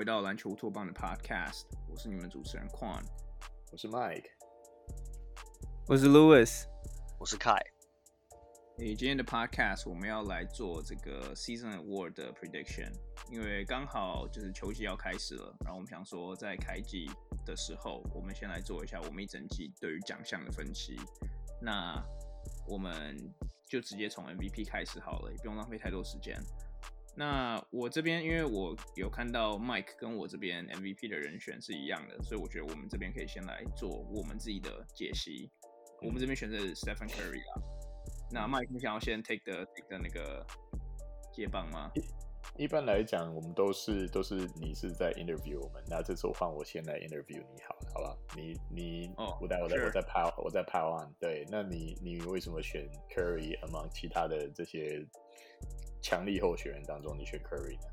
回到篮球乌托邦的 Podcast，我是你们主持人 Quan，我是 Mike，我是 Louis，我是 Kai。诶，今天的 Podcast 我们要来做这个 Season Award 的 Prediction，因为刚好就是球季要开始了，然后我们想说在开季的时候，我们先来做一下我们一整季对于奖项的分析。那我们就直接从 MVP 开始好了，也不用浪费太多时间。那我这边，因为我有看到 Mike 跟我这边 MVP 的人选是一样的，所以我觉得我们这边可以先来做我们自己的解析。我们这边选择是 Stephen Curry 啊。那 Mike，你想要先 take the take the 那个接棒吗？一般来讲，我们都是都是你是在 interview 我们，那这次我换我先来 interview 你好了，好吧？你你哦，我在我在我在 pile 我在 pile on，对，那你你为什么选 Curry among 其他的这些强力候选人当中，你选 Curry 呢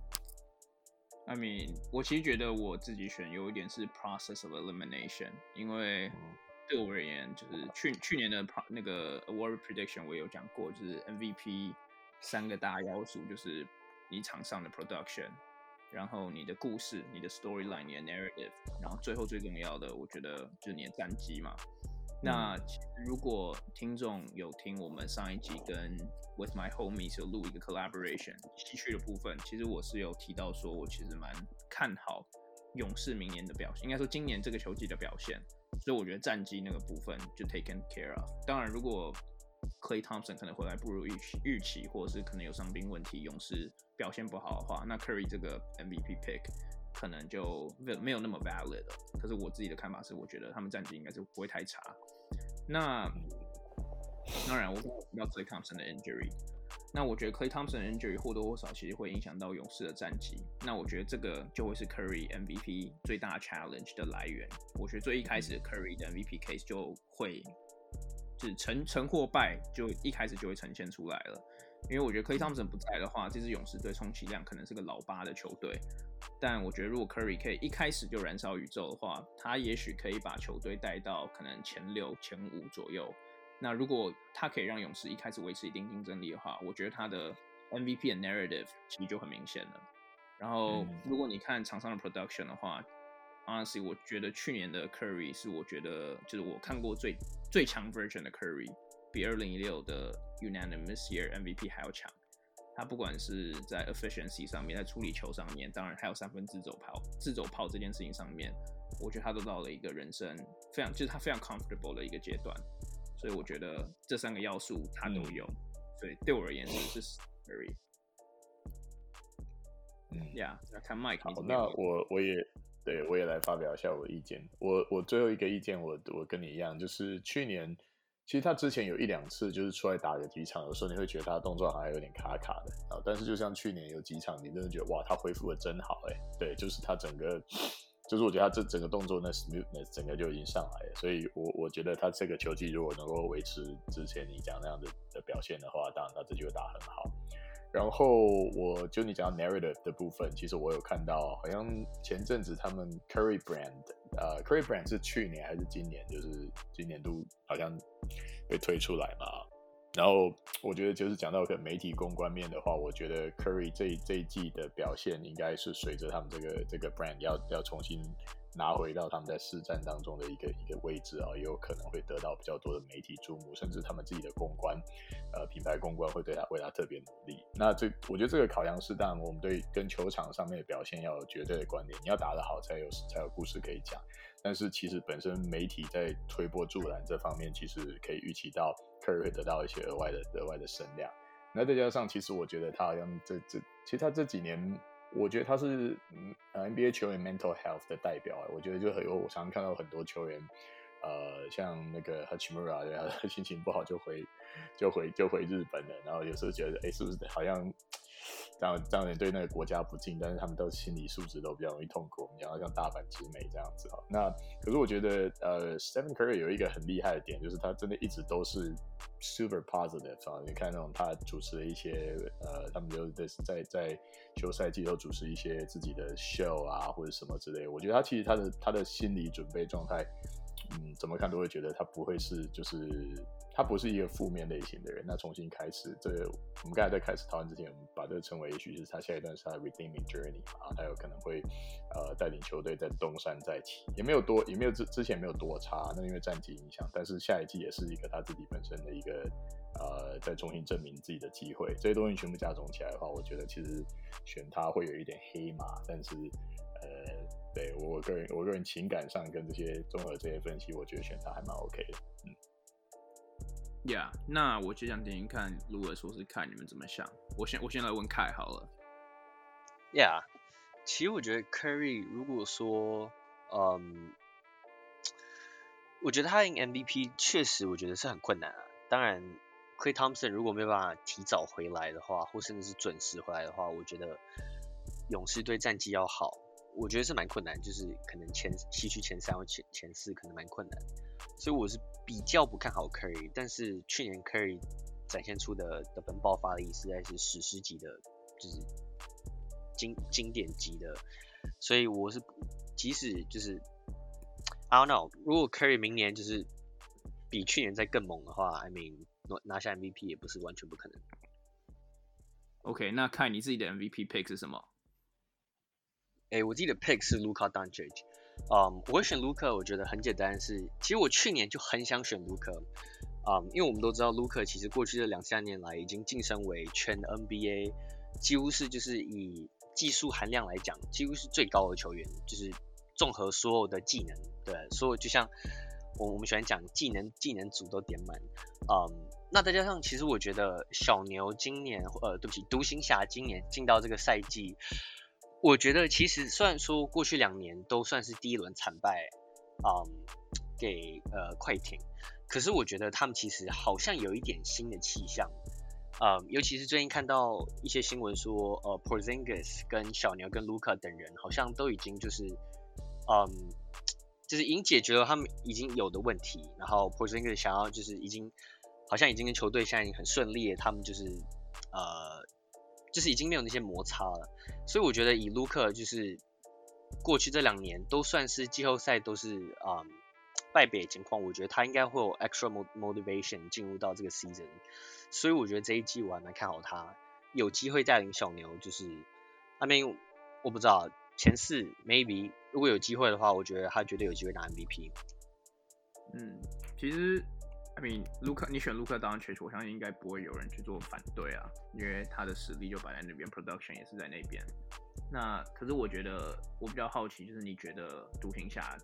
？I mean，我其实觉得我自己选有一点是 process of elimination，因为对我而言，就是去去年的那个 award prediction 我有讲过，就是 MVP 三个大要素就是。你场上的 production，然后你的故事、你的 storyline、你的 narrative，然后最后最重要的，我觉得就是你的战绩嘛。那如果听众有听我们上一集跟 With My Homies 有录一个 collaboration 西区的部分，其实我是有提到说，我其实蛮看好勇士明年的表现，应该说今年这个球季的表现。所以我觉得战绩那个部分就 taken care of。当然，如果 Klay Thompson 可能回来不如预期预期，或者是可能有伤病问题，勇士表现不好的话，那 Curry 这个 MVP pick 可能就没有那么 valid 了。可是我自己的看法是，我觉得他们战绩应该是不会太差。那当然，我刚刚提到 Klay Thompson 的 injury，那我觉得 Clay Thompson 的 injury 或多或少其实会影响到勇士的战绩。那我觉得这个就会是 Curry MVP 最大 challenge 的来源。我觉得最一开始 Curry 的 MVP case 就会。就是成成或败，就一开始就会呈现出来了。因为我觉得 Klay Thompson 不在的话，这支勇士队充其量可能是个老八的球队。但我觉得如果 Curry 可以一开始就燃烧宇宙的话，他也许可以把球队带到可能前六、前五左右。那如果他可以让勇士一开始维持一定竞争力的话，我觉得他的 MVP 的 narrative 其实就很明显了。然后如果你看场上的 production 的话，Honestly，我觉得去年的 Curry 是我觉得就是我看过最最强 version 的 Curry，比二零一六的 Unanimous Year MVP 还要强。他不管是在 efficiency 上面，在处理球上面，当然还有三分自走炮、自走炮这件事情上面，我觉得他都到了一个人生非常就是他非常 comfortable 的一个阶段。所以我觉得这三个要素他都有。嗯、所以对我而言是 Curry。嗯，Yeah，那看 Mike。好，那我我也。对，我也来发表一下我的意见。我我最后一个意见，我我跟你一样，就是去年其实他之前有一两次就是出来打个几场，有时候你会觉得他的动作好像有点卡卡的啊。但是就像去年有几场，你真的觉得哇，他恢复的真好哎。对，就是他整个，就是我觉得他这整个动作那 smoothness 整个就已经上来了。所以我我觉得他这个球技如果能够维持之前你讲那样子的表现的话，当然他这就会打很好。然后我就你讲到 narrative 的部分，其实我有看到，好像前阵子他们 Curry Brand，呃，Curry Brand 是去年还是今年？就是今年度好像被推出来嘛。然后我觉得就是讲到个媒体公关面的话，我觉得 Curry 这这一季的表现，应该是随着他们这个这个 brand 要要重新。拿回到他们在市战当中的一个一个位置啊，也有可能会得到比较多的媒体注目，甚至他们自己的公关，呃，品牌公关会对他为他特别努力。那这我觉得这个考量是，当然我们对跟球场上面的表现要有绝对的观点，你要打得好才有才有故事可以讲。但是其实本身媒体在推波助澜这方面，其实可以预期到 Curry 会得到一些额外的额外的声量。那再加上，其实我觉得他好像这这，其实他这几年。我觉得他是嗯 NBA 球员 mental health 的代表，我觉得就很有，我常常看到很多球员，呃，像那个 Hachimura，他，心情不好就回就回就回日本了，然后有时候觉得，哎，是不是好像？这样这样也对那个国家不敬，但是他们都心理素质都比较容易痛苦。我们讲到像大阪直美这样子哈，那可是我觉得呃，Stephen Curry 有一个很厉害的点，就是他真的一直都是 super positive 啊。你看那种他主持的一些呃，他们就在在在休赛季都主持一些自己的 show 啊或者什么之类。我觉得他其实他的他的心理准备状态，嗯，怎么看都会觉得他不会是就是。他不是一个负面类型的人。那重新开始，这我们刚才在开始讨论之前，我们把这个称为也许是他下一段是他的 redeeming journey 啊，他有可能会呃带领球队在东山再起，也没有多，也没有之之前没有多差，那因为战绩影响，但是下一季也是一个他自己本身的一个呃再重新证明自己的机会，这些东西全部加总起来的话，我觉得其实选他会有一点黑马，但是呃，对我个人我个人情感上跟这些综合这些分析，我觉得选他还蛮 OK 的，嗯。Yeah，那我就想听听看，如果说是看你们怎么想。我先我先来问凯好了。Yeah，其实我觉得 Curry 如果说，嗯，我觉得他赢 MVP 确实我觉得是很困难啊。当然，Klay Thompson 如果没有办法提早回来的话，或甚至是准时回来的话，我觉得勇士队战绩要好，我觉得是蛮困难，就是可能前西区前三或前前四可能蛮困难。所以我是比较不看好 Curry，但是去年 Curry 展现出的得分爆发力实在是史诗级的，就是经经典级的，所以我是即使就是 I don't know，如果 Curry 明年就是比去年再更猛的话，I mean 拿下 MVP 也不是完全不可能。OK，那看你自己的 MVP pick 是什么？哎、我自己的 pick 是 Luka Doncic。嗯我会选卢克，我觉得很简单是，其实我去年就很想选卢克，嗯、um,，因为我们都知道卢克其实过去的两三年来已经晋升为全 NBA 几乎是就是以技术含量来讲，几乎是最高的球员，就是综合所有的技能，对，所有就像我我们喜欢讲技能技能组都点满，嗯、那再加上其实我觉得小牛今年，呃，对不起，独行侠今年进到这个赛季。我觉得其实虽然说过去两年都算是第一轮惨败，嗯，给呃快艇，可是我觉得他们其实好像有一点新的气象，嗯，尤其是最近看到一些新闻说，呃，Porzingis 跟小牛跟卢卡等人好像都已经就是，嗯，就是已经解决了他们已经有的问题，然后 Porzingis 想要就是已经好像已经跟球队现在已经很顺利，他们就是呃。就是已经没有那些摩擦了，所以我觉得以卢克就是过去这两年都算是季后赛都是啊、败北的情况，我觉得他应该会有 extra motivation 进入到这个 season，所以我觉得这一季我还蛮看好他有机会带领小牛，就是那边我不知道前四 maybe 如果有机会的话，我觉得他绝对有机会拿 MVP。嗯，其实。I mean，卢克，你选卢克当 Doncic，我相信应该不会有人去做反对啊，因为他的实力就摆在那边，production 也是在那边。那可是我觉得我比较好奇，就是你觉得独行侠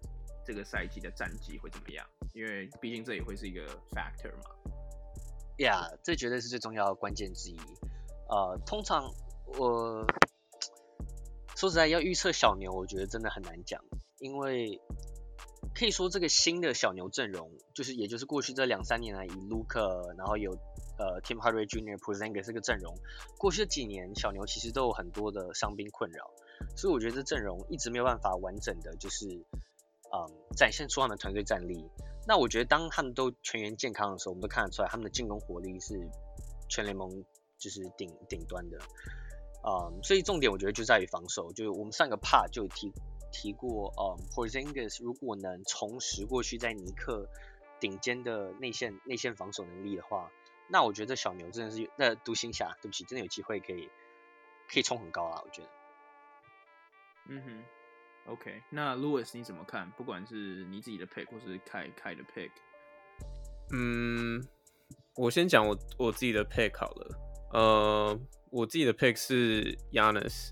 这个赛季的战绩会怎么样？因为毕竟这也会是一个 factor 嘛。Yeah，这绝对是最重要的关键之一。呃，通常我 说实在要预测小牛，我觉得真的很难讲，因为。可以说这个新的小牛阵容，就是也就是过去这两三年来以卢克，然后有呃 Tim Hardaway Jr. Porzingis 这个阵容，过去的几年小牛其实都有很多的伤兵困扰，所以我觉得这阵容一直没有办法完整的就是嗯展现出他们的团队战力。那我觉得当他们都全员健康的时候，我们都看得出来他们的进攻火力是全联盟就是顶顶端的。嗯，所以重点我觉得就在于防守，就我们上个 part 就提。提过，嗯，Porzingis 如果能重拾过去在尼克顶尖的内线内线防守能力的话，那我觉得小牛真的是那独行侠，对不起，真的有机会可以可以冲很高啊！我觉得。嗯哼，OK，那 Louis 你怎么看？不管是你自己的 pick 或是凯凯的 pick，嗯，我先讲我我自己的 pick 好了。呃，我自己的 pick 是 Giannis。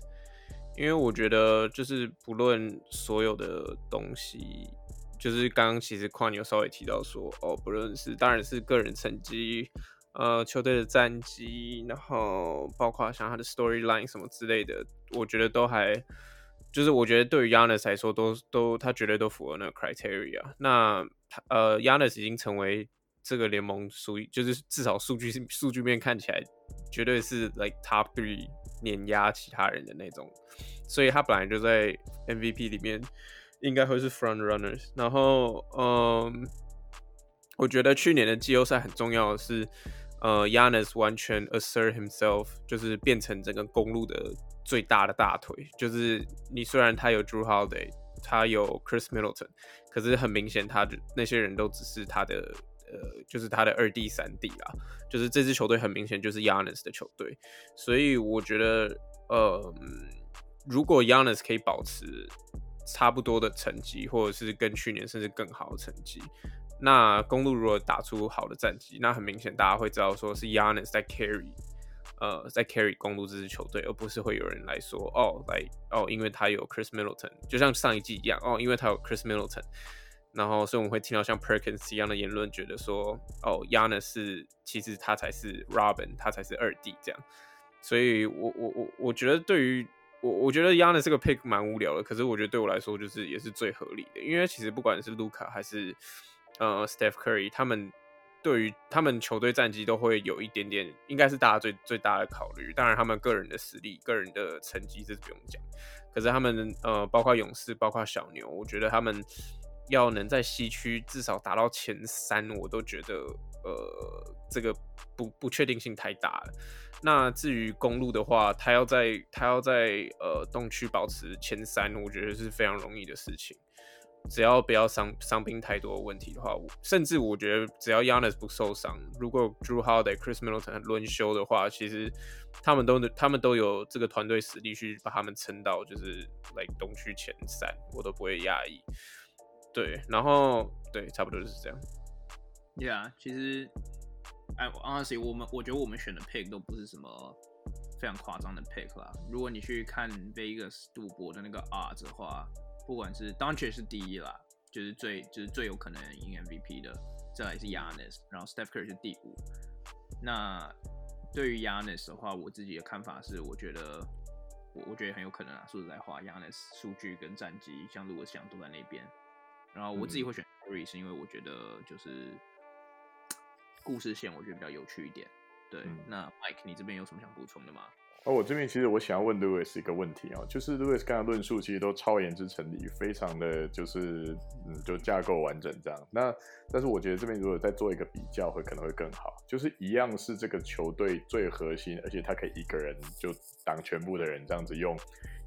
因为我觉得，就是不论所有的东西，就是刚刚其实矿牛稍微提到说，哦，不论是当然是个人成绩，呃，球队的战绩，然后包括像他的 storyline 什么之类的，我觉得都还，就是我觉得对于 Yanis 来说都，都他绝对都符合那个 criteria。那他呃，Yanis 已经成为这个联盟属于，就是至少数据数据面看起来，绝对是 like top three。碾压其他人的那种，所以他本来就在 MVP 里面应该会是 front runners。然后，嗯，我觉得去年的季后赛很重要的是，呃，Yanis 完全 assert himself，就是变成整个公路的最大的大腿。就是你虽然他有 Drew Holiday，他有 Chris Middleton，可是很明显，他的那些人都只是他的呃，就是他的二 D 三 D 啦，就是这支球队很明显就是 Yanis 的球队，所以我觉得呃，如果 Yanis 可以保持差不多的成绩，或者是跟去年甚至更好的成绩，那公路如果打出好的战绩，那很明显大家会知道说是 Yanis 在 carry。呃，在 carry 公路这支球队，而不是会有人来说哦，来哦，因为他有 Chris Middleton，就像上一季一样哦，因为他有 Chris Middleton，然后所以我们会听到像 Perkins 一样的言论，觉得说哦，Yana 是其实他才是 Robin，他才是二弟这样，所以我我我我觉得对于我我觉得 Yana 这个 pick 蛮无聊的，可是我觉得对我来说就是也是最合理的，因为其实不管是 Luka 还是呃 Steph Curry 他们。对于他们球队战绩都会有一点点，应该是大家最最大的考虑。当然，他们个人的实力、个人的成绩这是不用讲。可是他们呃，包括勇士、包括小牛，我觉得他们要能在西区至少达到前三，我都觉得呃，这个不不确定性太大了。那至于公路的话，他要在他要在呃东区保持前三，我觉得是非常容易的事情。只要不要伤伤兵太多的问题的话，甚至我觉得只要 Yanns 不受伤，如果 Drew Holiday、Chris Middleton 轮休的话，其实他们都他们都有这个团队实力去把他们撑到就是来、like、东区前三，我都不会讶异。对，然后对，差不多就是这样。Yeah，其实哎，honestly，我们我觉得我们选的 pick 都不是什么非常夸张的 pick 啦。如果你去看 Vegas 赌博的那个 odds 的话。不管是 Doncic 是第一啦，就是最就是最有可能赢 MVP 的，再来是 Yanis，然后 Steph Curry 是第五。那对于 Yanis 的话，我自己的看法是，我觉得我我觉得很有可能啊。说实在话，Yanis 数据跟战绩像如果想都在那边。然后我自己会选 Curry，是因为我觉得就是故事线我觉得比较有趣一点。对，嗯、那 Mike 你这边有什么想补充的吗？哦，我这边其实我想要问 Louis 一个问题哦，就是 Louis 刚才论述其实都超言之成理，非常的就是嗯，就架构完整这样。那但是我觉得这边如果再做一个比较，会可能会更好。就是一样是这个球队最核心，而且他可以一个人就挡全部的人这样子用。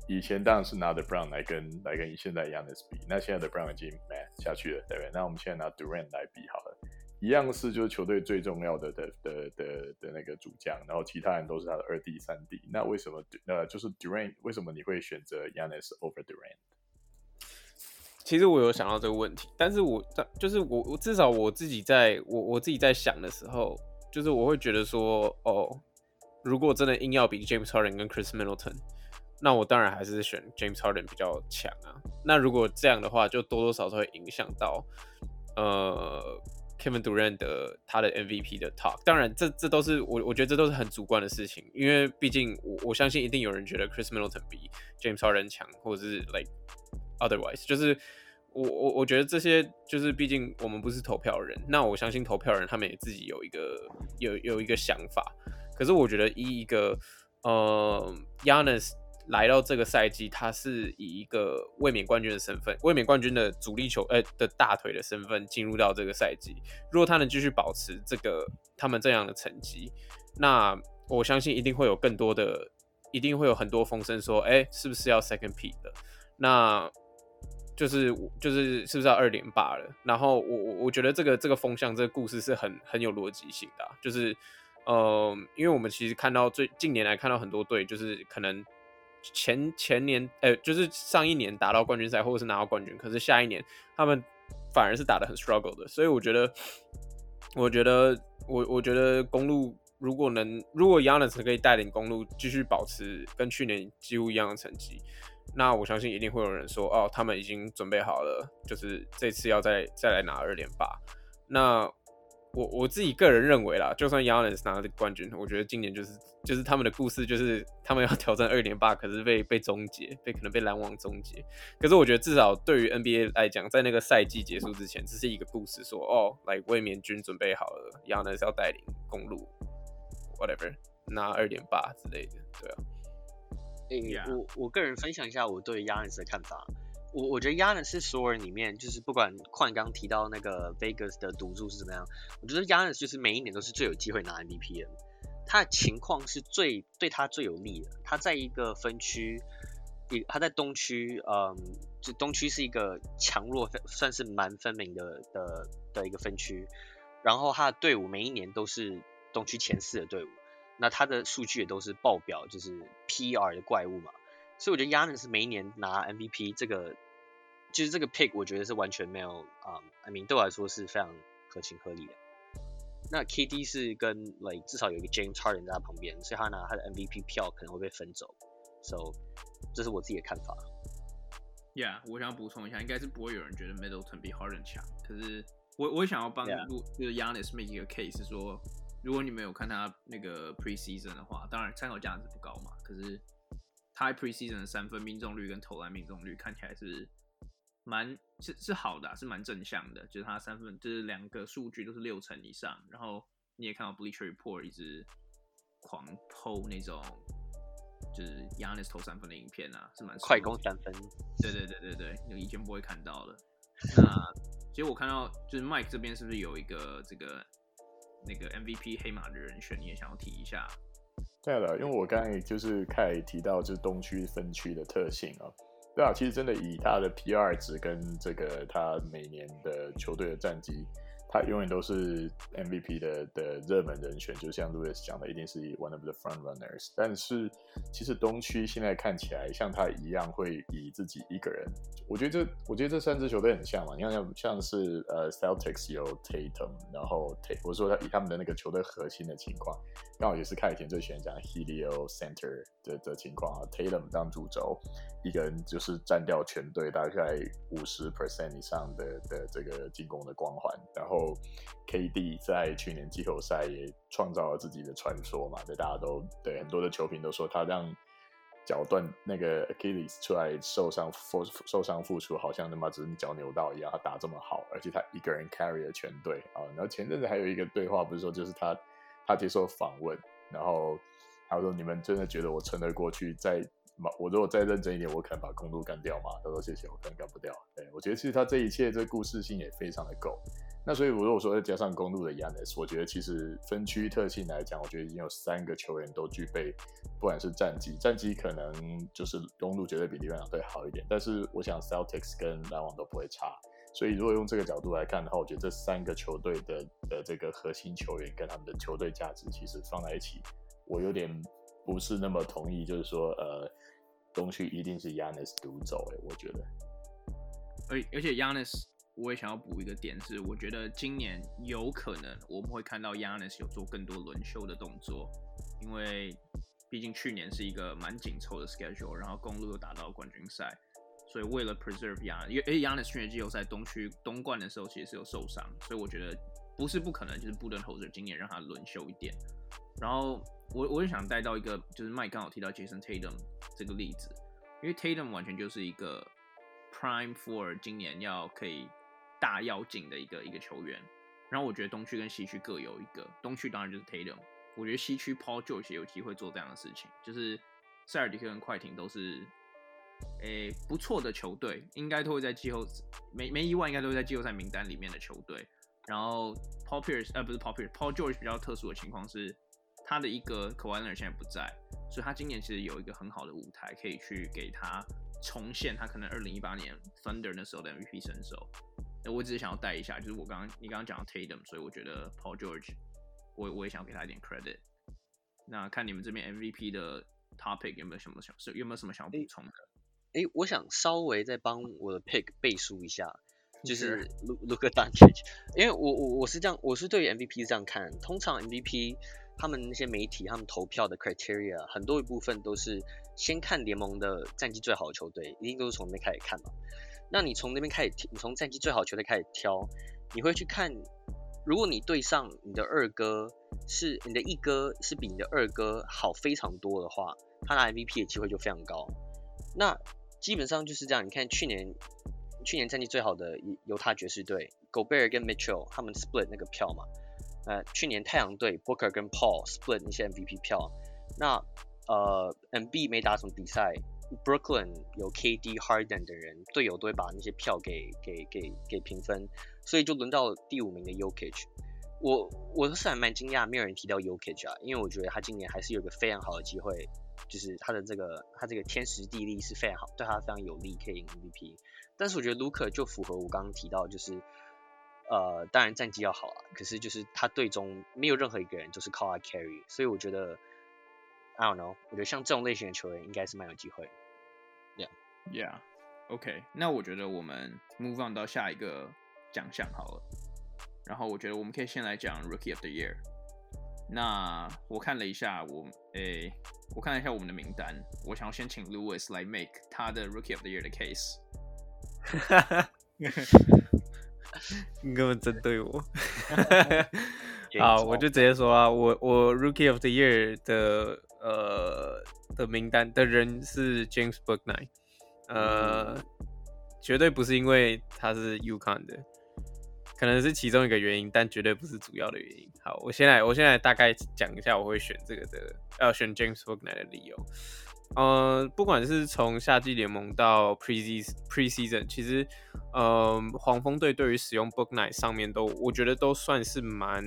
以前当然是拿 The Brown 来跟来跟现在 Yanis 比，那现在 LeBron 已经 man 下去了，对不对？那我们现在拿 Durant 来比好了。一样是就是球队最重要的的的的的那个主将，然后其他人都是他的二 D 三 D。那为什么呃就是 Durant 为什么你会选择 Yanis over Durant？其实我有想到这个问题，但是我但就是我我至少我自己在我我自己在想的时候，就是我会觉得说哦，如果真的硬要比 James Harden 跟 Chris Middleton，那我当然还是选 James Harden 比较强啊。那如果这样的话，就多多少少会影响到呃。Kevin Durant 的他的 MVP 的 talk，当然这这都是我我觉得这都是很主观的事情，因为毕竟我我相信一定有人觉得 Chris Middleton 比 James Harden 强，或者是 like otherwise，就是我我我觉得这些就是毕竟我们不是投票人，那我相信投票人他们也自己有一个有有一个想法，可是我觉得以一个呃 Yanis 来到这个赛季，他是以一个卫冕冠军的身份，卫冕冠军的主力球呃的大腿的身份进入到这个赛季。如果他能继续保持这个他们这样的成绩，那我相信一定会有更多的，一定会有很多风声说，哎、是不是要 second pick 的？那就是就是是不是要二连霸了？然后我我我觉得这个这个风向这个故事是很很有逻辑性的、就是呃，因为我们其实看到最近年来看到很多队，就是可能。前前年，呃、就是上一年打到冠军赛，或者是拿到冠军，可是下一年他们反而是打得很 struggle 的，所以我觉得，我觉得，我我觉得公路如果能，如果 Giannis 可以带领公路继续保持跟去年几乎一样的成绩，那我相信一定会有人说，哦，他们已经准备好了，就是这次要再再来拿二连霸。那我我自己个人认为啦，就算 Giannis 拿了冠军，我觉得今年就是。就是他们的故事，就是他们要挑战二连霸，可是被被终结，被可能被篮网终结。可是我觉得至少对于 NBA 来讲，在那个赛季结束之前，这是一个故事说，说哦，来卫冕军准备好了，Giannis 要带领公路，whatever 拿二连霸之类的，对啊。欸 yeah. 我我个人分享一下我对 Giannis 的看法。我我觉得亚特是所有人里面，就是不管矿刚提到那个 Vegas 的赌注是怎么样，我觉得亚特就是每一年都是最有机会拿 MVP 的。他的情况是最对他最有利的。他在一个分区，一他在东区，嗯，就东区是一个强弱算是蛮分明的的的一个分区，然后他的队伍每一年都是东区前四的队伍，那他的数据也都是爆表，就是 PR 的怪物嘛，所以我觉得亚特是每一年拿 MVP 这个，就是这个 pick 我觉得是完全没有啊、um,，I mean 对我来说是非常合情合理的。那 KD 是跟 like 至少有一个 James Harden 在他旁边，所以他拿他的 MVP 票可能会被分走，so 这是我自己的看法。Yeah，我想要补充一下，应该是不会有人觉得 Middleton 比 Harden 强，可是我我也想要帮路就是 Giannis make 一个 case 说，如果你没有看他那个 preseason 的话，当然参考价值不高嘛，可是他 preseason 的三分命中率跟投篮命中率看起来是。蛮是是好的、啊，是蛮正向的，就是他三分，就是两个数据都是六成以上。然后你也看到 Bleacher Report 一直狂 po 那种，就是 Giannis 投三分的影片啊，是蛮快攻三分。对对对对对，那以前不会看到的。那其实我看到就是 Mike 这边是不是有一个这个那个 MVP 黑马的人选，你也想要提一下？对了，因为我刚才就是开始提到就是东区分区的特性啊。对啊，其实真的以他的 PR 值跟这个他每年的球队的战绩。他永远都是 MVP 的的热门人选，就像 Louis 讲的，一定是 one of the front runners。但是其实东区现在看起来像他一样，会以自己一个人。我觉得这，我觉得这三支球队很像嘛。你看像像是呃 Celtics 有 Tatum，然后 T 我说他以他们的那个球队核心的情况，刚好也是看以前最喜欢讲 Helio Center 的的情况啊。Tatum 当主轴，一个人就是占掉全队大概五十 percent 以上的的这个进攻的光环，然后。KD 在去年季后赛也创造了自己的传说嘛，对，大家都对很多的球评都说他让脚断那个 Achilles 出来受伤受受伤复出，好像他妈只是脚扭到一样，他打这么好，而且他一个人 carry 了全队啊。然后前阵子还有一个对话，不是说就是他他接受访问，然后他说：“你们真的觉得我撑得过去？再我如果再认真一点，我可能把公鹿干掉吗？”他说：“谢谢，我可能干不掉。”对，我觉得其实他这一切这故事性也非常的够。那所以，如果说再加上公路的 Yanis，我觉得其实分区特性来讲，我觉得已经有三个球员都具备，不管是战绩，战绩可能就是公路绝对比另外两队好一点，但是我想 Celtics 跟篮网都不会差。所以如果用这个角度来看的话，我觉得这三个球队的的这个核心球员跟他们的球队价值其实放在一起，我有点不是那么同意，就是说呃，东区一定是 Yanis 独走，哎，我觉得。而而且 y a n n i s。我也想要补一个点是，我觉得今年有可能我们会看到 Yanis 有做更多轮休的动作，因为毕竟去年是一个蛮紧凑的 schedule，然后公路又打到冠军赛，所以为了 preserve Yanis，因为 Giannis 去年季后赛东区东冠的时候其实是有受伤，所以我觉得不是不可能，就是布伦投手今年让他轮休一点。然后我我也想带到一个，就是 Mike 刚好提到 Jason Tatum 这个例子，因为 Tatum 完全就是一个 prime for 今年要可以。大要紧的一个一个球员，然后我觉得东区跟西区各有一个，东区当然就是 Tatum，我觉得西区 Paul George 有机会做这样的事情，就是塞尔迪克跟快艇都是，诶不错的球队，应该都会在季后没没意外，应该都会在季后赛名单里面的球队。然后 Paul Pierce 呃不是 Paul Pierce，Paul George 比较特殊的情况是，他的一个 k a w a i l e r 现在不在，所以他今年其实有一个很好的舞台可以去给他重现他可能二零一八年 Thunder 那时候的 MVP 身手。我只是想要带一下，就是我刚刚你刚刚讲到 Tatum，所以我觉得 Paul George，我我也想给他一点 credit。那看你们这边 MVP 的 topic 有没有什么想是有没有什么想要补充的？哎、欸，我想稍微再帮我的 pick 背书一下，就是 Luka Doncic，因为我我我是这样，我是对于 MVP 是这样看，通常 MVP 他们那些媒体他们投票的 criteria 很多一部分都是先看联盟的战绩最好的球队，一定都是从那边开始看嘛。那你从那边开始，你从战绩最好球队开始挑，你会去看，如果你对上你的二哥是你的一哥是比你的二哥好非常多的话，他拿 MVP 的机会就非常高。那基本上就是这样，你看去年去年战绩最好的犹他爵士队，Gobert 跟 Mitchell 他们 split 那个票嘛，呃，去年太阳队 Booker 跟 Paul split 那些 MVP 票，那呃 MB 没打什么比赛。Brooklyn 有 KD Harden 的人，队友都会把那些票给给给给平分，所以就轮到第五名的 Yokich。我我是还蛮惊讶，没有人提到 Yokich 啊，因为我觉得他今年还是有一个非常好的机会，就是他的这个他这个天时地利是非常好，对他非常有利，可以赢 MVP。但是我觉得 Luka 就符合我刚刚提到，就是呃，当然战绩要好啊，可是就是他队中没有任何一个人就是靠他 carry，所以我觉得 I don't know，我觉得像这种类型的球员应该是蛮有机会。Yeah，Yeah，OK，那我觉得我们 move on 到下一个奖项好了。然后我觉得我们可以先来讲 Rookie of the Year。那我看了一下我，我诶，我看了一下我们的名单，我想要先请 Lewis 来 make 他的 Rookie of the Year 的 case。你根本针对我。好，我就直接说啊，我我 Rookie of the Year 的呃的名单的人是 James Booknight，呃，绝对不是因为他是 UConn 的。可能是其中一个原因，但绝对不是主要的原因。好，我先来，我先来大概讲一下我会选这个的，要选 James Booknight 的理由。呃，不管是从夏季联盟到 Preseason Preseason，其实，呃，黄蜂队对于使用 Book Night 上面都，我觉得都算是蛮，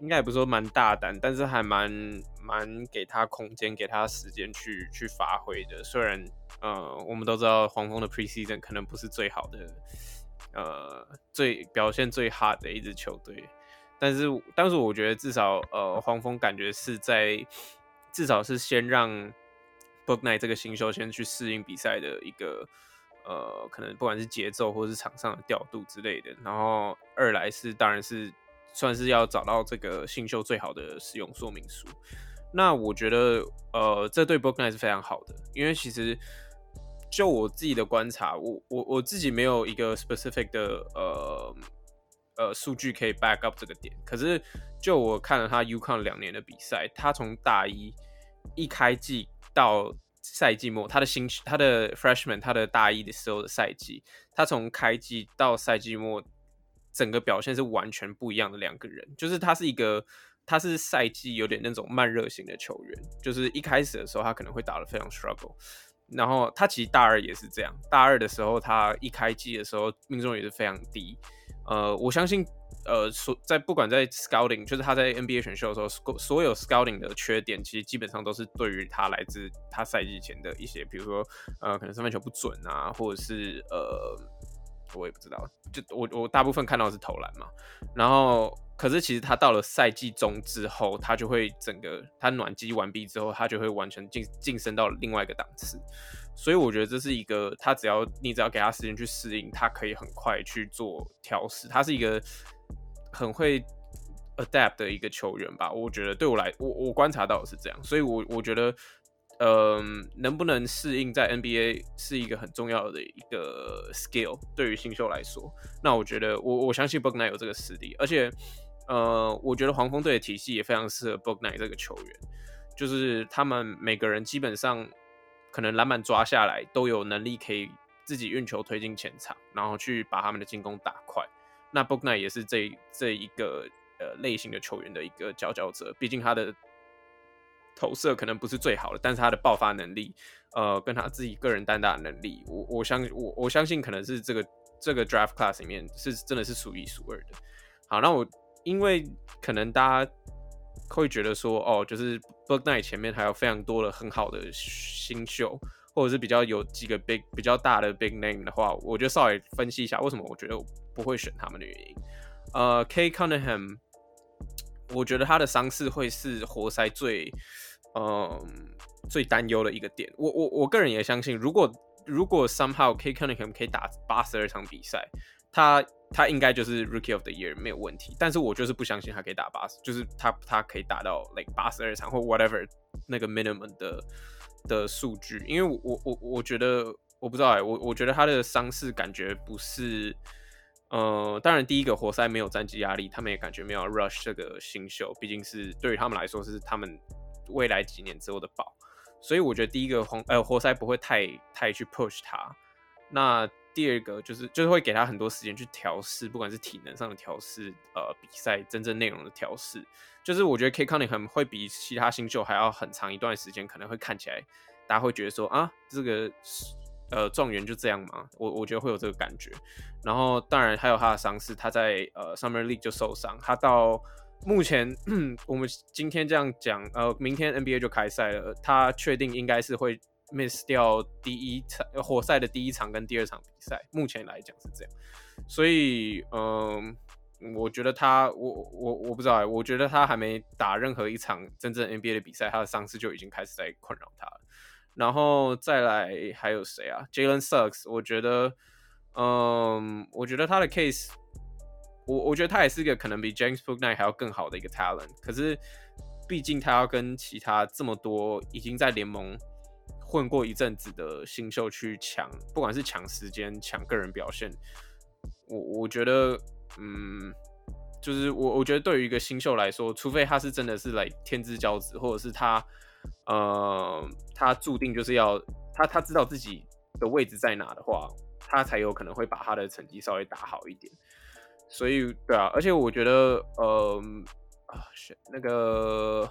应该也不说蛮大胆，但是还蛮蛮给他空间，给他时间去去发挥的。虽然，呃，我们都知道黄蜂的 Preseason 可能不是最好的。呃，最表现最 hard 的一支球队，但是但是我觉得至少呃黄蜂感觉是在至少是先让 Book Night 这个新秀先去适应比赛的一个呃可能不管是节奏或是场上的调度之类的，然后二来是当然是算是要找到这个新秀最好的使用说明书。那我觉得呃这对 Book Night 是非常好的，因为其实。就我自己的观察，我我我自己没有一个 specific 的呃呃数据可以 back up 这个点。可是就我看了他 UConn 两年的比赛，他从大一一开季到赛季末，他的新他的 freshman 他的大一的时候的赛季，他从开季到赛季末，整个表现是完全不一样的两个人。就是他是一个他是赛季有点那种慢热型的球员，就是一开始的时候他可能会打得非常 struggle。然后他其实大二也是这样，大二的时候他一开季的时候命中率也是非常低。呃，我相信，呃，所在不管在 scouting，就是他在 NBA 选秀的时候，所所有 scouting 的缺点，其实基本上都是对于他来自他赛季前的一些，比如说，呃，可能三分球不准啊，或者是呃，我也不知道，就我我大部分看到的是投篮嘛，然后。可是其实他到了赛季中之后，他就会整个他暖机完毕之后，他就会完全晋晋升到另外一个档次。所以我觉得这是一个他只要你只要给他时间去适应，他可以很快去做调试。他是一个很会 adapt 的一个球员吧？我觉得对我来，我我观察到是这样。所以我我觉得，嗯，能不能适应在 NBA 是一个很重要的一个 skill，对于新秀来说。那我觉得我我相信 Book Night 有这个实力，而且。呃，我觉得黄蜂队的体系也非常适合 Book Night 这个球员，就是他们每个人基本上可能篮板抓下来都有能力可以自己运球推进前场，然后去把他们的进攻打快。那 Bouknight 也是这这一个呃类型的球员的一个佼佼者，毕竟他的投射可能不是最好的，但是他的爆发能力，呃，跟他自己个人单打能力，我我相我我相信可能是这个这个 Draft Class 里面是真的是数一数二的。好，那我。因为可能大家会觉得说，哦，就是 Bouknight 前面还有非常多的很好的新秀，或者是比较有几个 big 比较大的 big name 的话，我就稍微分析一下为什么我觉得我不会选他们的原因。呃，K Cunningham，我觉得他的伤势会是活塞最，嗯、最担忧的一个点。我我我个人也相信，如果如果 somehow K Cunningham 可以打八十二场比赛，他。他应该就是 Rookie of the Year 没有问题，但是我就是不相信他可以打八十，就是他他可以打到 like 八十二场或 whatever 那个 minimum 的的数据，因为我我我觉得我不知道哎、我我觉得他的伤势感觉不是，呃，当然第一个活塞没有战绩压力，他们也感觉没有 rush 这个新秀，毕竟是对于他们来说是他们未来几年之后的宝，所以我觉得第一个红呃活塞不会太太去 push 他，那。第二个就是就是会给他很多时间去调试，不管是体能上的调试，呃，比赛真正内容的调试。就是我觉得 K Conning 很会比其他新秀还要很长一段时间，可能会看起来大家会觉得说啊，这个呃状元就这样嘛。我我觉得会有这个感觉。然后当然还有他的伤势，他在呃 Summer League 就受伤，他到目前 我们今天这样讲，呃，明天 NBA 就开赛了，他确定应该是会 miss 掉第一场活塞的第一场跟第二场比赛。目前来讲是这样，所以嗯、我觉得他，我我我不知道，我觉得他还没打任何一场真正 NBA 的比赛，他的伤势就已经开始在困扰他了。然后再来还有谁啊？Jalen Suggs，我觉得，嗯，我觉得他的 case。我我觉得他也是一个可能比 James Bouknight 还要更好的一个 talent，可是毕竟他要跟其他这么多已经在联盟混过一阵子的新秀去抢，不管是抢时间、抢个人表现，我我觉得，嗯，就是我我觉得对于一个新秀来说，除非他是真的是来天之骄子，或者是他，呃，他注定就是要他他知道自己的位置在哪的话，他才有可能会把他的成绩稍微打好一点。所以，对啊，而且我觉得，呃，啊，是那个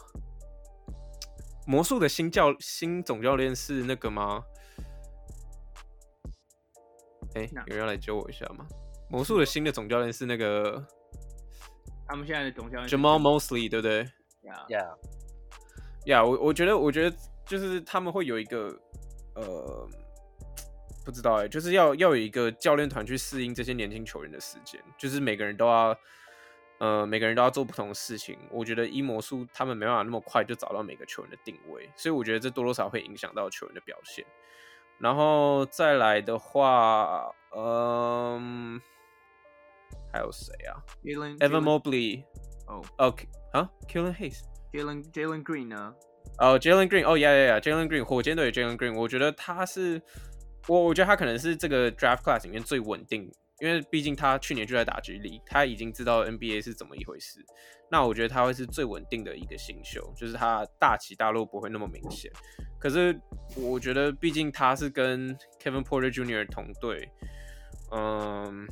魔术的新教新总教练是那个吗？哎、欸，有人要来救我一下吗？魔术的新的总教练是那个，他们现在的总教练 Jamal Mosley，对不对？Yeah，yeah，、yeah, 我我觉得，我觉得就是他们会有一个，呃。不知道哎、欸，就是要要有一个教练团去适应这些年轻球员的时间，就是每个人都要，呃，每个人都要做不同的事情。我觉得一魔术他们没办法那么快就找到每个球员的定位，所以我觉得这多多少少会影响到球员的表现。然后再来的话，嗯，还有谁啊？Evan Mobley，哦，OK，啊，Killian Hayes，Jalen Jalen Green 呢？哦，Jalen Green，哦，Yeah，Yeah，Yeah，Jalen Green，火箭队的 Jalen Green，我觉得他是。我我觉得他可能是这个 draft class 里面最稳定，因为毕竟他去年就在打 G l 他已经知道 NBA 是怎么一回事。那我觉得他会是最稳定的一个新秀，就是他大起大落不会那么明显。可是我觉得，毕竟他是跟 Kevin Porter Jr. 同队，嗯，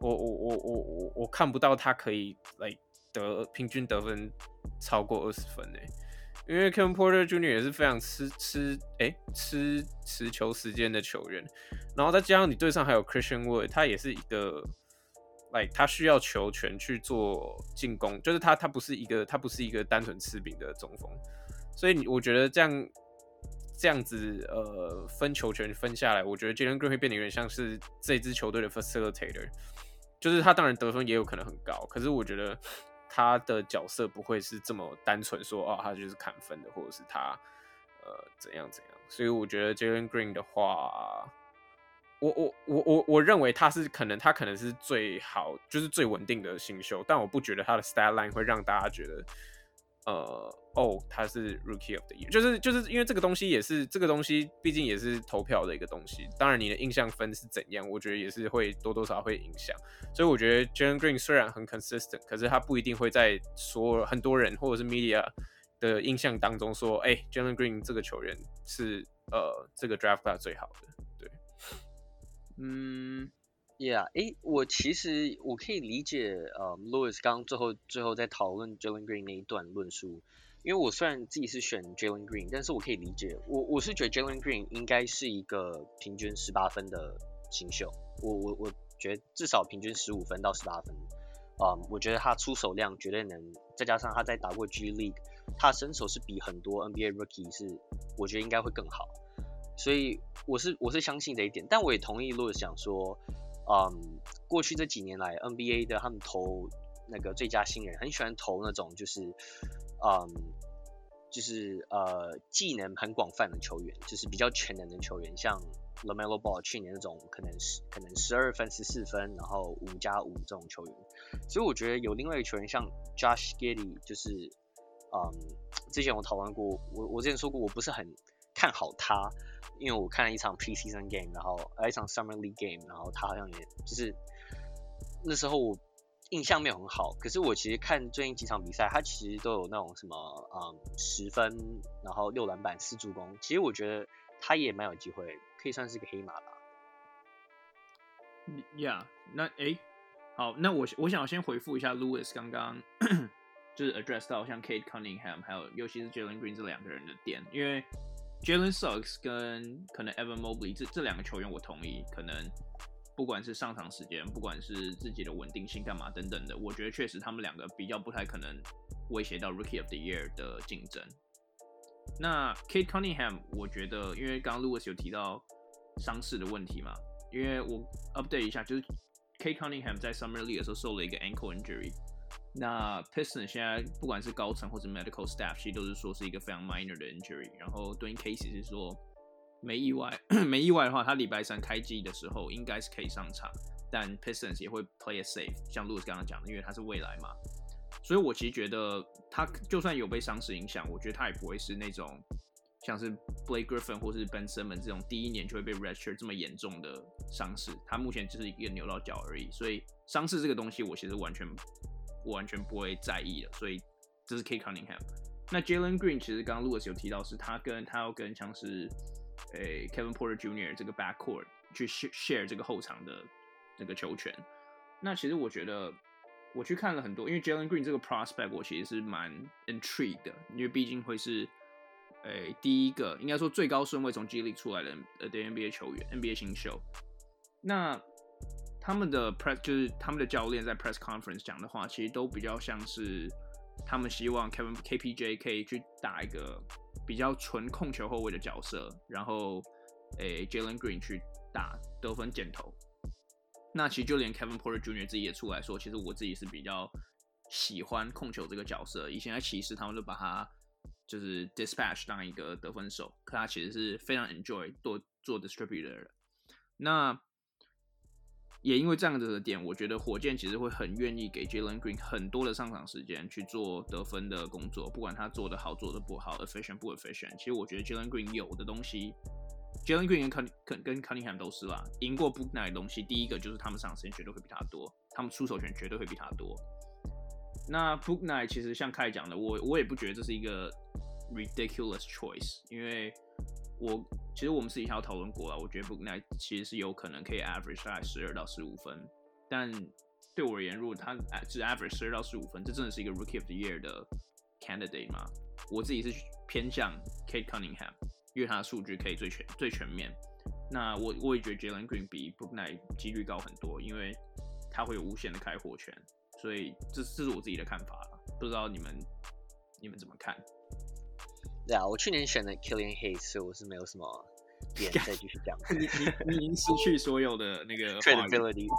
我我我我我我看不到他可以来得平均得分超过二十分诶。因为 Kevin Porter Jr. 也是非常吃吃哎、欸、吃持球时间的球员，然后再加上你队上还有 Christian Wood，他也是一个，like 他需要球权去做进攻，就是他他不是一个他不是一个单纯吃饼的中锋，所以你我觉得这样这样子呃分球权分下来，我觉得 Jalen Green 会变得有点像是这支球队的 facilitator，就是他当然得分也有可能很高，可是我觉得。他的角色不会是这么单纯说哦，他就是砍分的，或者是他呃怎样怎样。所以我觉得 Jalen Green 的话，我我我我我认为他是可能他可能是最好就是最稳定的新秀，但我不觉得他的 stat line 会让大家觉得。呃，哦，他是 Rookie of the Year，就是就是因为这个东西也是这个东西，毕竟也是投票的一个东西。当然，你的印象分是怎样，我觉得也是会多多少会影响。所以我觉得 Jalen Green 虽然很 consistent，可是他不一定会在说很多人或者是 media 的印象当中说，哎，Jalen Green 这个球员是呃这个 draft 最好的。对，嗯。Yeah，哎，我其实我可以理解，呃，Louis 刚最后最后在讨论 Jalen Green 那一段论述，因为我虽然自己是选 Jalen Green，但是我可以理解，我我是觉得 Jalen Green 应该是一个平均十八分的新秀，我我我觉得至少平均十五分到十八分，啊、我觉得他出手量绝对能，再加上他在打过 G League，他身手是比很多 NBA Rookie 是，我觉得应该会更好，所以我是我是相信这一点，但我也同意 Louis 想说。嗯过去这几年来，NBA 的他们投那个最佳新人，很喜欢投那种就是，嗯，就是呃技能很广泛的球员，就是比较全能的球员，像 LaMelo Ball 去年那种可能十可能十二分、十四分，然后五加五这种球员。所以我觉得有另外一个球员像 Josh Giddey，就是嗯，之前我讨论过，我我之前说过，我不是很看好他。因为我看了一场 preseason game，然后呃一场 summer league game，然后他好像也就是那时候我印象没有很好，可是我其实看最近几场比赛，他其实都有那种什么嗯十分，然后六篮板四助攻，其实我觉得他也蛮有机会，可以算是个黑马吧。Yeah，那诶，好，那我我想先回复一下 Louis 刚刚 就是 address 到像 Kate Cunningham 还有尤其是 Jalen Green 这两个人的点，因为。Jalen Suggs 跟可能 Evan Mobley 这这两个球员，我同意，可能不管是上场时间，不管是自己的稳定性干嘛等等的，我觉得确实他们两个比较不太可能威胁到 Rookie of the Year 的竞争。那 Kade Cunningham，我觉得因为刚刚 Lewis 有提到伤势的问题嘛，因为我 update 一下，就是 Kade Cunningham 在 Summer League 的时候受了一个 ankle injury。那 Piston 现在不管是高层或者 medical staff，其实都是说是一个非常 minor 的 injury。然后 Dwane Casey 是说，没意外，没意外的话，他礼拜三开机的时候应该是可以上场，但 Piston 也会 play it safe，像 Louis 刚刚讲的，因为他是未来嘛。所以我其实觉得他就算有被伤势影响，我觉得他也不会是那种像是 Blake Griffin 或是 Ben Simmons 这种第一年就会被 redshirt 这么严重的伤势。他目前只是一个扭到脚而已，所以伤势这个东西我其实完全。我完全不会在意的，所以这是 K Cunningham。那 Jalen Green 其实刚刚 Louis 有提到，是他跟他要跟像是诶、Kevin Porter Jr. 这个 backcourt 去 share 这个后场的这个球权。那其实我觉得我去看了很多，因为 Jalen Green 这个 prospect 我其实是蛮 intrigued 的，因为毕竟会是诶、第一个应该说最高顺位从 G League 出来的 NBA 球员，NBA 新秀。那他们的 press 就是他们的教练在 press conference 讲的话，其实都比较像是他们希望 Kevin KPJ 可以去打一个比较纯控球后卫的角色，然后诶 Jalen Green 去打得分箭头。那其实就连 Kevin Porter Jr. 自己也出来说，其实我自己是比较喜欢控球这个角色。以前在骑士，他们都把他就是 dispatch 当一个得分手，可他其实是非常 enjoy 做做 distributor 的。那也因为这样子的点，我觉得火箭其实会很愿意给 Jalen Green 很多的上场时间去做得分的工作，不管他做得好做得不好，efficient 不 efficient。其实我觉得 Jalen Green 有的东西，Jalen Green 跟跟 Cunningham 都是啦，赢过 Book Night 的东西，第一个就是他们上场时间绝对会比他多，他们出手权绝对会比他多。那 Book Night 其实像凯讲的，我我也不觉得这是一个 ridiculous choice，因为。我其实我们私底下讨论过了，我觉得 Book Night 其实是有可能可以 average 在十二到十五分，但对我而言，如果他只 average 十二到十五分，这真的是一个 Rookie of the Year 的 candidate 吗？我自己是偏向 Kate Cunningham，因为他的数据可以最全最全面。那我我也觉得 Jalen Green 比 Book Night 几率高很多，因为他会有无限的开火权，所以这这是我自己的看法了，不知道你们你们怎么看？对啊，我去年选的 Killian Hayes，所以我是没有什么点再继续讲。你你你已经失去所有的那个 credibility。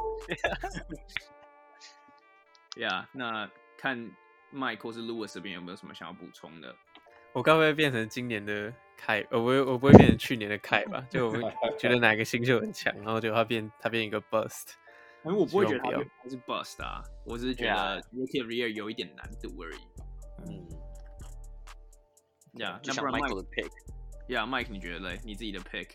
Yeah，那看 Mike 或是 Lewis 这边有没有什么想要补充的？我该不会变成今年的凯？我不会，我不会变成去年的凯吧？就我会觉得哪个新秀很强，然后就他变他变一个 bust。因为我不会觉得他是 bust 啊，我只是觉得 Rookie of the Year 有一点难度而已。嗯。Yeah，就像 Michael 的 pick。Yeah，Mike，你觉得嘞？你自己的 pick？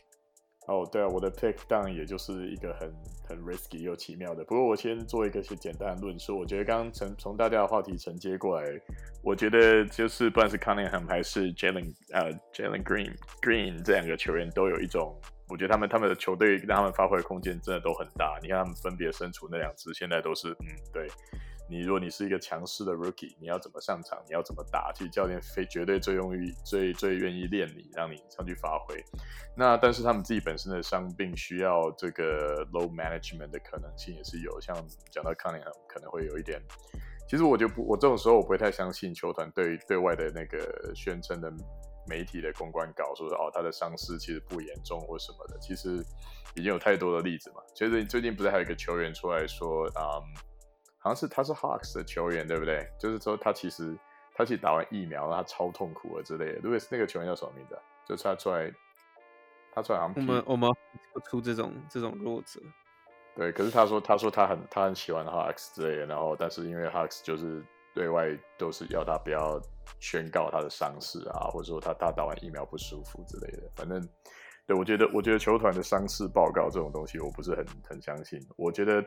哦，oh, 对啊，我的 pick 当然也就是一个很很 risky 又奇妙的。不过我先做一个些简单的论述。我觉得刚刚从从大家的话题承接过来，我觉得就是不管是 Cunningham 还是 Jalen 呃 Jalen Green Green 这两个球员都有一种，我觉得他们他们的球队让他们发挥的空间真的都很大。你看他们分别身处那两支，现在都是嗯对。你如果你是一个强势的 rookie，你要怎么上场？你要怎么打？其实教练非绝对最容易、最最愿意练你，让你上去发挥。那但是他们自己本身的伤病需要这个 low management 的可能性也是有。像讲到康宁可能会有一点。其实我就不，我这种时候我不会太相信球团对对外的那个宣称的媒体的公关稿，说是哦他的伤势其实不严重或什么的。其实已经有太多的例子嘛。其实最近不是还有一个球员出来说啊？好像是他是 Hawks 的球员，对不对？就是说他其实他其实打完疫苗，他超痛苦了之类的。如果是那个球员叫什么名字？就是他出来，他出来好像我们我们不出这种这种弱者。对，可是他说他说他很他很喜欢 Hawks 之类的，然后但是因为 Hawks 就是对外都是要他不要宣告他的伤势啊，或者说他他打完疫苗不舒服之类的，反正。对，我觉得，我觉得球团的伤势报告这种东西，我不是很很相信。我觉得，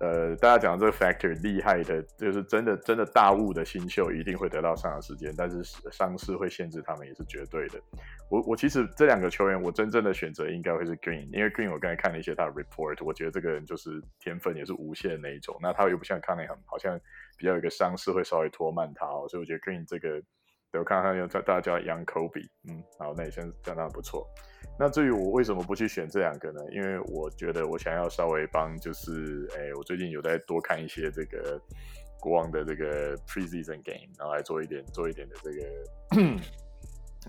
呃，大家讲这个 factor 厉害的，就是真的真的大物的新秀一定会得到上场时间，但是伤势会限制他们也是绝对的。我我其实这两个球员，我真正的选择应该会是 Green，因为 Green 我刚才看了一些他的 report，我觉得这个人就是天分也是无限那一种。那他又不像 Cunningham，好像比较有一个伤势会稍微拖慢他哦，所以我觉得 Green 这个。对，我看看有大家叫 Young Kobe，嗯，好，那也相相当不错。那至于我为什么不去选这两个呢？因为我觉得我想要稍微帮，就是哎，我最近有在多看一些这个国王的这个 preseason game，然后来做一点做一点的这个。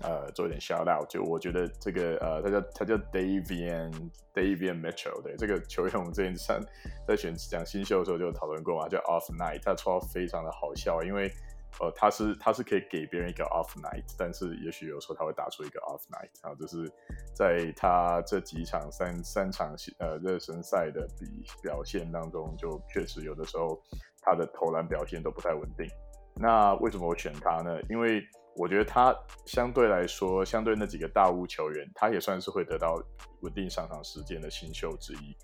呃，做一点 shout out，就我觉得这个呃，他叫他叫 Davian Davian Mitchell，对这个球员，我们之前上在选讲新秀的时候就讨论过嘛，叫 Off Night，他绰号非常的好笑，因为呃他是他是可以给别人一个 Off Night，但是也许有时候他会打出一个 Off Night，然后就是在他这几场三三场呃热身赛的比表现当中，就确实有的时候他的投篮表现都不太稳定。那为什么我选他呢？因为我觉得他相对来说，相对那几个大物球员，他也算是会得到稳定上场时间的新秀之一。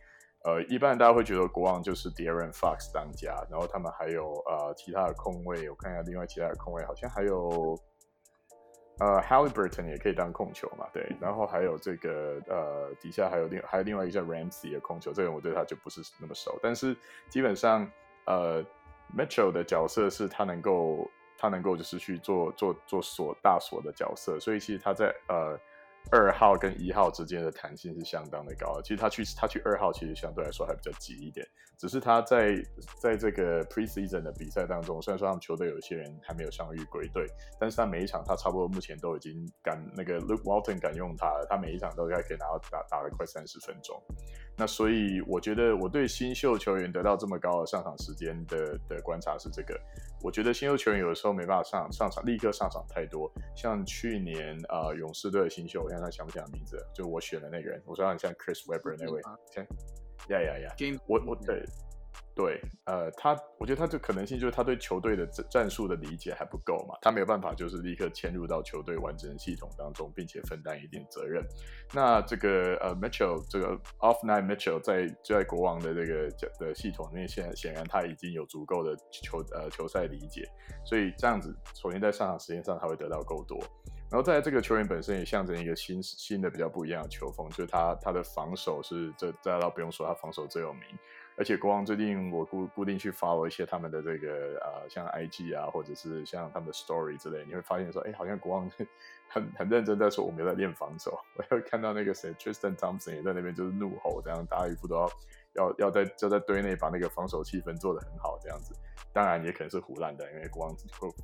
呃，一般大家会觉得国王就是 De'Aaron Fox 当家，然后他们还有呃其他的控卫，我看一下另外其他的控卫，好像还有呃 Haliburton 也可以当控球嘛，对，然后还有这个呃底下还有另还有另外一个叫 Ramsey 的控球，这个我对他就不是那么熟，但是基本上呃 Mitchell 的角色是他能够。他能够就是去做做做锁大锁的角色，所以其实他在呃二号跟一号之间的弹性是相当的高。其实他去他去二号其实相对来说还比较急一点，只是他在在这个 preseason 的比赛当中，虽然说他们球队有些人还没有伤愈归队，但是他每一场他差不多目前都已经敢那个 Luke Walton 敢用他了，他每一场都应该可以拿到打打了快三十分钟。那所以我觉得我对新秀球员得到这么高的上场时间的的观察是这个，我觉得新秀球员有的时候没办法上上场立刻上场太多，像去年啊、呃、勇士队的新秀，我看他想不起来名字，就我选的那个人，我说很像 Chris Webber 那位，先，呀呀呀，我我对。对，呃，他，我觉得他这可能性就是他对球队的战战术的理解还不够嘛，他没有办法就是立刻迁入到球队完整系统当中，并且分担一定责任。那这个呃，Mitchell 这个 Off Night Mitchell 在在国王的这个的系统里面，显显然他已经有足够的球呃球赛理解，所以这样子，首先在上场时间上他会得到够多，然后在这个球员本身也象征一个新新的比较不一样的球风，就是他他的防守是这大家不用说，他防守最有名。而且国王最近我固固定去 follow 一些他们的这个呃像 IG 啊，或者是像他们的 story 之类，你会发现说，哎，好像国王 很很认真在说我们有在练防守。我又看到那个谁 Tristan Thompson 也在那边就是怒吼，这样大家一副都要要要在就在队内把那个防守气氛做得很好这样子。当然也可能是胡烂的，因为国王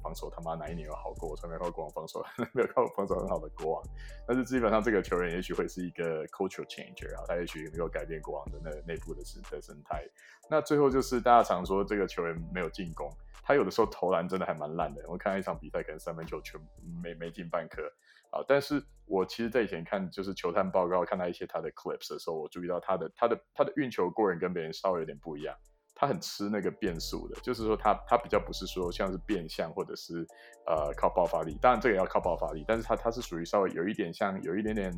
防守他妈哪一年有好过？我从来没看过国王防守，没有看过防守很好的国王。但是基本上这个球员也许会是一个 cultural changer 啊，他也许能够改变国王的那内部的生的生态。那最后就是大家常说这个球员没有进攻，他有的时候投篮真的还蛮烂的。我看一场比赛可能三分球全没没进半颗啊。但是我其实在以前看就是球探报告，看到一些他的 clips 的时候，我注意到他的他的他的运球过人跟别人稍微有点不一样。他很吃那个变速的，就是说他他比较不是说像是变向或者是呃靠爆发力，当然这个也要靠爆发力，但是他他是属于稍微有一点像有一点点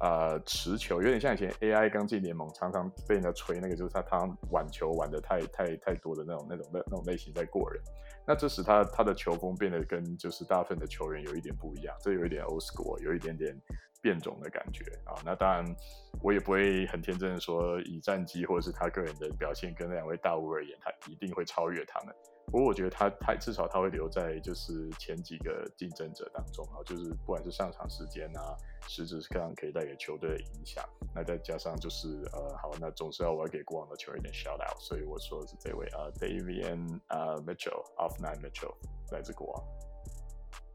呃持球，有点像以前 AI 刚进联盟常常被人家吹那个，就是他他挽球挽得太太太多的那种那种那那种类型在过人，那这使他他的球风变得跟就是大部分的球员有一点不一样，这有一点 old school，有一点点。变种的感觉啊，那当然我也不会很天真的说，以战绩或者是他个人的表现跟那两位大物而言，他一定会超越他们。不过我觉得他他至少他会留在就是前几个竞争者当中啊，就是不管是上场时间啊，实质上可以带给球队的影响。那再加上就是呃，好，那总是要我要给过往的球员一点 shout out，所以我说的是这位啊，Davion 啊 Mitchell，Off Night Mitchell 来自国王。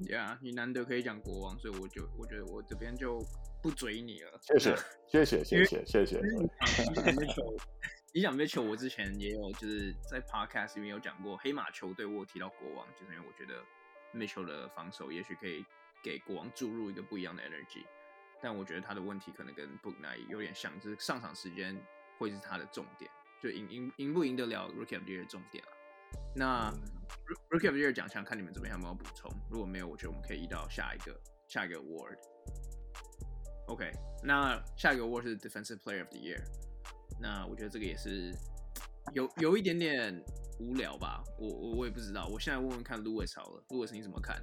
呀，yeah, 你难得可以讲国王，所以我就我觉得我这边就不追你了。谢谢，谢谢，谢谢，谢谢。你讲 Mitchell，我之前也有就是在 Podcast 里面有讲过黑马球队，我有提到国王，就是因为我觉得 Mitchell 的防守也许可以给国王注入一个不一样的 energy，但我觉得他的问题可能跟 Book Night 有点像，就是上场时间会是他的重点，就赢赢赢不赢得了 Rookie of the Year 的重点了。那 Rookie of the Year 奖项，看你们这边有没有补充。如果没有，我觉得我们可以移到下一个下一个 award。OK，那下一个 award 是 Defensive Player of the Year。那我觉得这个也是有有一点点无聊吧。我我我也不知道。我现在问问看 Louis 好了，Louis 你怎么看？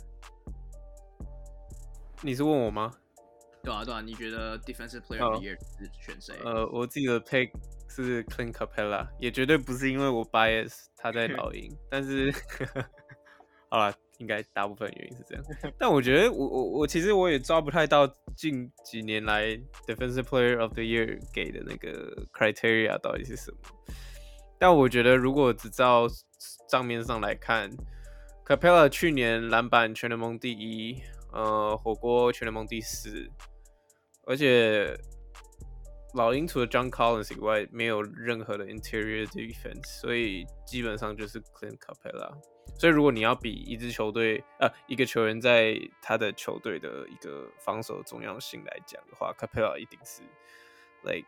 你是问我吗？对啊对啊，你觉得 Defensive Player of the Year 是选谁？呃，我自己的 pick。是 Clint Capella，也绝对不是因为我 bias 他在 老鹰，但是，好了，应该大部分原因是这样。但我觉得我我我其实我也抓不太到近几年来 Defensive Player of the Year 给的那个 criteria 到底是什么。但我觉得如果只照账面上来看，Capella 去年篮板全联盟第一，呃，火锅全联盟第四，而且。老鹰除了 John Collins 以外，没有任何的 interior defense，所以基本上就是 Clint Capella。所以如果你要比一支球队，呃，一个球员在他的球队的一个防守重要性来讲的话，Capella 一定是 like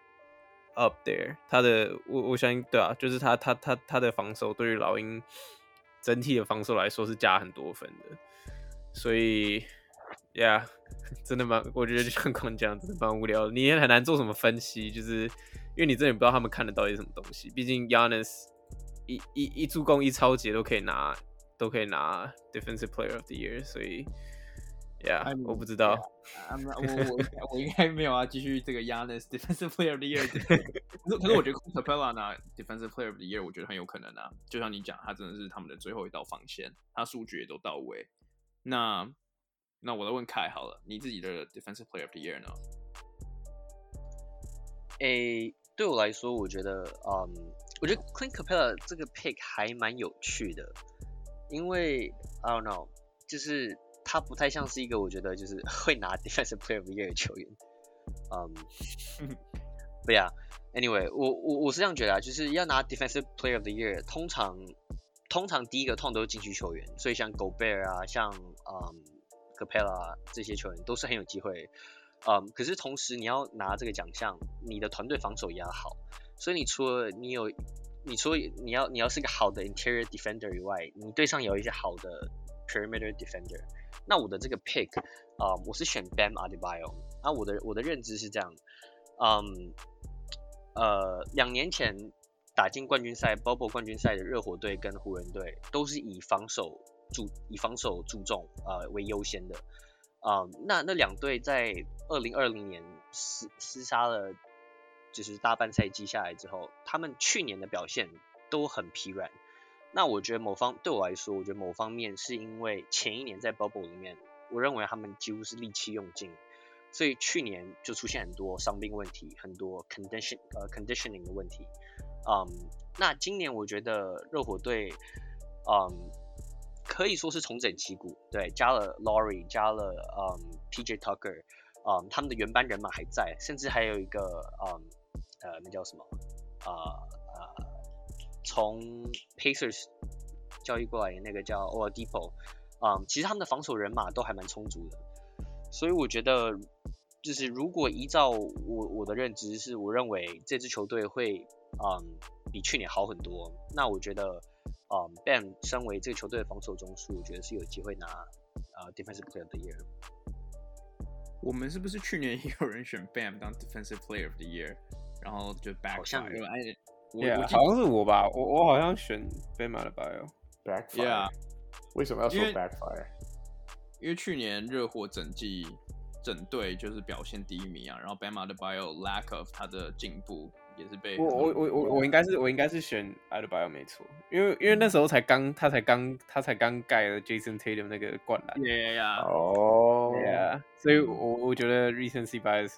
up there。他的，我我相信，对啊，就是他他他他的防守对于老鹰整体的防守来说是加很多分的，所以。Yeah，真的蛮，我觉得就像刚刚讲，真的蛮无聊的。你也很难做什么分析，就是因为你真的不知道他们看的到底是什么东西。毕竟 Giannis 一一一助攻一抄截都可以拿，都可以拿 Defensive Player of the Year，所以 Yeah，I'm, 我不知道。Yeah, not, 我我我应该没有啊，继续这个 Giannis Defensive Player of the Year。可是可是我觉得 Capela 拿 Defensive Player of the Year，我觉得很有可能啊。就像你讲，他真的是他们的最后一道防线，他数据也都到位。那那我来问凯好了，你自己的 Defensive Player of the Year 呢？诶，对我来说，我觉得，嗯，我觉得 Clint Capella 这个 pick 还蛮有趣的，因为 I don't know，就是他不太像是一个我觉得就是会拿 Defensive Player of the Year 的球员，嗯，对呀，Anyway，我我我是这样觉得啊，就是要拿 Defensive Player of the Year，通常通常第一个通常都是禁区球员，所以像 Gobert 啊，像嗯。Capela 这些球员都是很有机会，嗯，可是同时你要拿这个奖项，你的团队防守也要好，所以你除了你有，你说你要你要是个好的 interior defender 以外，你队上有一些好的 perimeter defender，那我的这个 pick，啊、嗯，我是选 Bam Adebayo，啊，我的我的认知是这样，嗯，呃，两年前打进冠军赛 bubble 冠军赛的热火队跟湖人队都是以防守。注以防守注重呃为优先的，啊、那那两队在二零二零年厮厮杀了，就是大半赛季下来之后，他们去年的表现都很疲软。那我觉得某方对我来说，我觉得某方面是因为前一年在 bubble 里面，我认为他们几乎是力气用尽，所以去年就出现很多伤病问题，很多 condition 呃 conditioning 的问题。嗯，那今年我觉得热火队，嗯。可以说是重整旗鼓，对，加了 Laurie，加了嗯 PJ Tucker，嗯，他们的原班人马还在，甚至还有一个嗯呃那叫什么啊呃从、Pacers 交易过来的那个叫 Oladipo，嗯，其实他们的防守人马都还蛮充足的，所以我觉得就是如果依照我我的认知，是我认为这支球队会嗯比去年好很多，那我觉得。嗯、um,，Bam 身为这个球队的防守中枢，我觉得是有机会拿呃、uh, Defensive Player of the Year。我们是不是去年也有人选 Bam 当 Defensive Player of the Year，然后就 backfire？好像有，哎，我 yeah, 我好像是我吧，我我好像选 Bam Adebayo backfire。为什么要说 backfire？因为去年热火整季整队就是表现第一名啊，然后 Bam Adebayo lack of 他的进步。也是被我我我我我应该是我应该是选 Adebayo 没错，因为因为那时候才刚他才刚他才刚盖了 Jason Tatum 那个灌篮，Yeah，哦，Yeah，所以我我觉得 recency bias。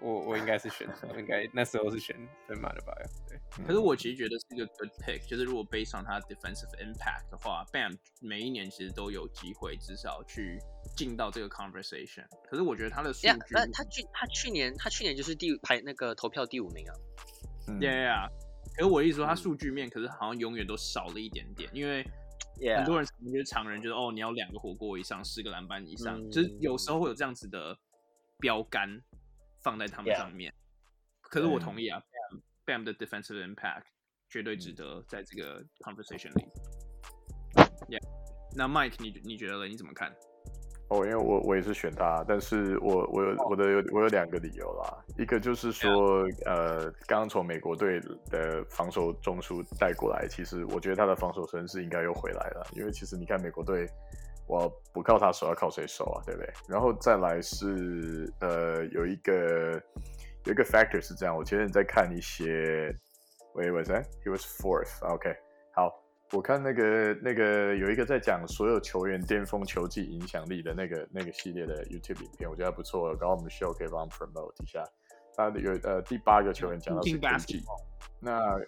我我应该是选，应该那时候是选对马的吧？对。可是我其实觉得是一个 good pick，就是如果 based on 他 defensive impact 的话，Bam 每一年其实都有机会至少去进到这个 conversation。可是我觉得他的数据，yeah, 那他去他去年他去年就是第排那个投票第五名啊。Yeah，可是我意思说他数据面可是好像永远都少了一点点，因为很多人就是常人觉得哦，你要两个火锅以上，十个篮板以上，嗯，就是有时候会有这样子的标杆。放在他们上面.可是我同意啊，Bam 的 defensive impact 绝对值得在这个 conversation 里。Yeah，那 Mike 你你觉得呢？你怎么看？哦、oh，因为我我也是选他，但是我我有我的有我有两个理由啦。一个就是说呃，刚刚从美国队的防守中枢带过来，其实我觉得他的防守神势应该又回来了，因为其实你看美国队。我不靠他守，要靠谁守啊？对不对？然后再来是呃，有一个有一个 factor 是这样。我前天在看一些，Wait，was that? He was fourth. OK，好，我看那个那个有一个在讲所有球员巅峰球技影响力的那个那个系列的 YouTube 影片，我觉得还不错。刚刚我们 show 可以帮 promote 一下。他有呃第八个球员讲到是 KG，那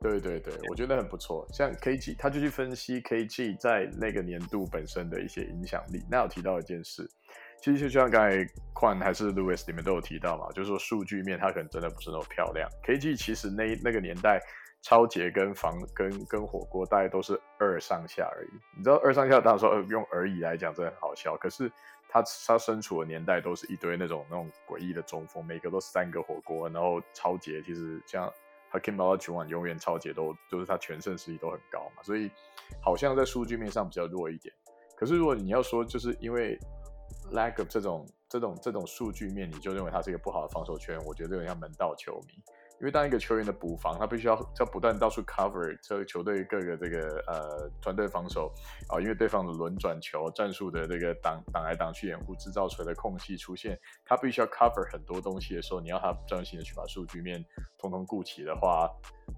对对对，我觉得很不错。像 KG，他就去分析 KG 在那个年度本身的一些影响力。那有提到一件事，其实就像刚才 Quan 还是 Louis 里面都有提到嘛，就是说数据面他可能真的不是那么漂亮。KG 其实那那个年代。超杰跟防跟跟火锅大概都是二上下而已，你知道二上下当然说呃用而已来讲真的很好笑，可是他他身处的年代都是一堆那种那种诡异的中锋，每个都三个火锅，然后超杰其实像 Hakeem o l a j u w n 永远超杰都就是他全盛时期都很高嘛，所以好像在数据面上比较弱一点。可是如果你要说就是因为 lack of 这种这种这种数据面，你就认为他是一个不好的防守圈，我觉得有点像门道球迷。因为当一个球员的补防，他必须要要不断到处 cover 这个球队各个这个呃团队防守啊，因为对方的轮转球战术的这个挡挡来挡去掩护，制造出来的空隙出现，他必须要 cover 很多东西的时候，你要他专心的去把数据面通通顾齐的话，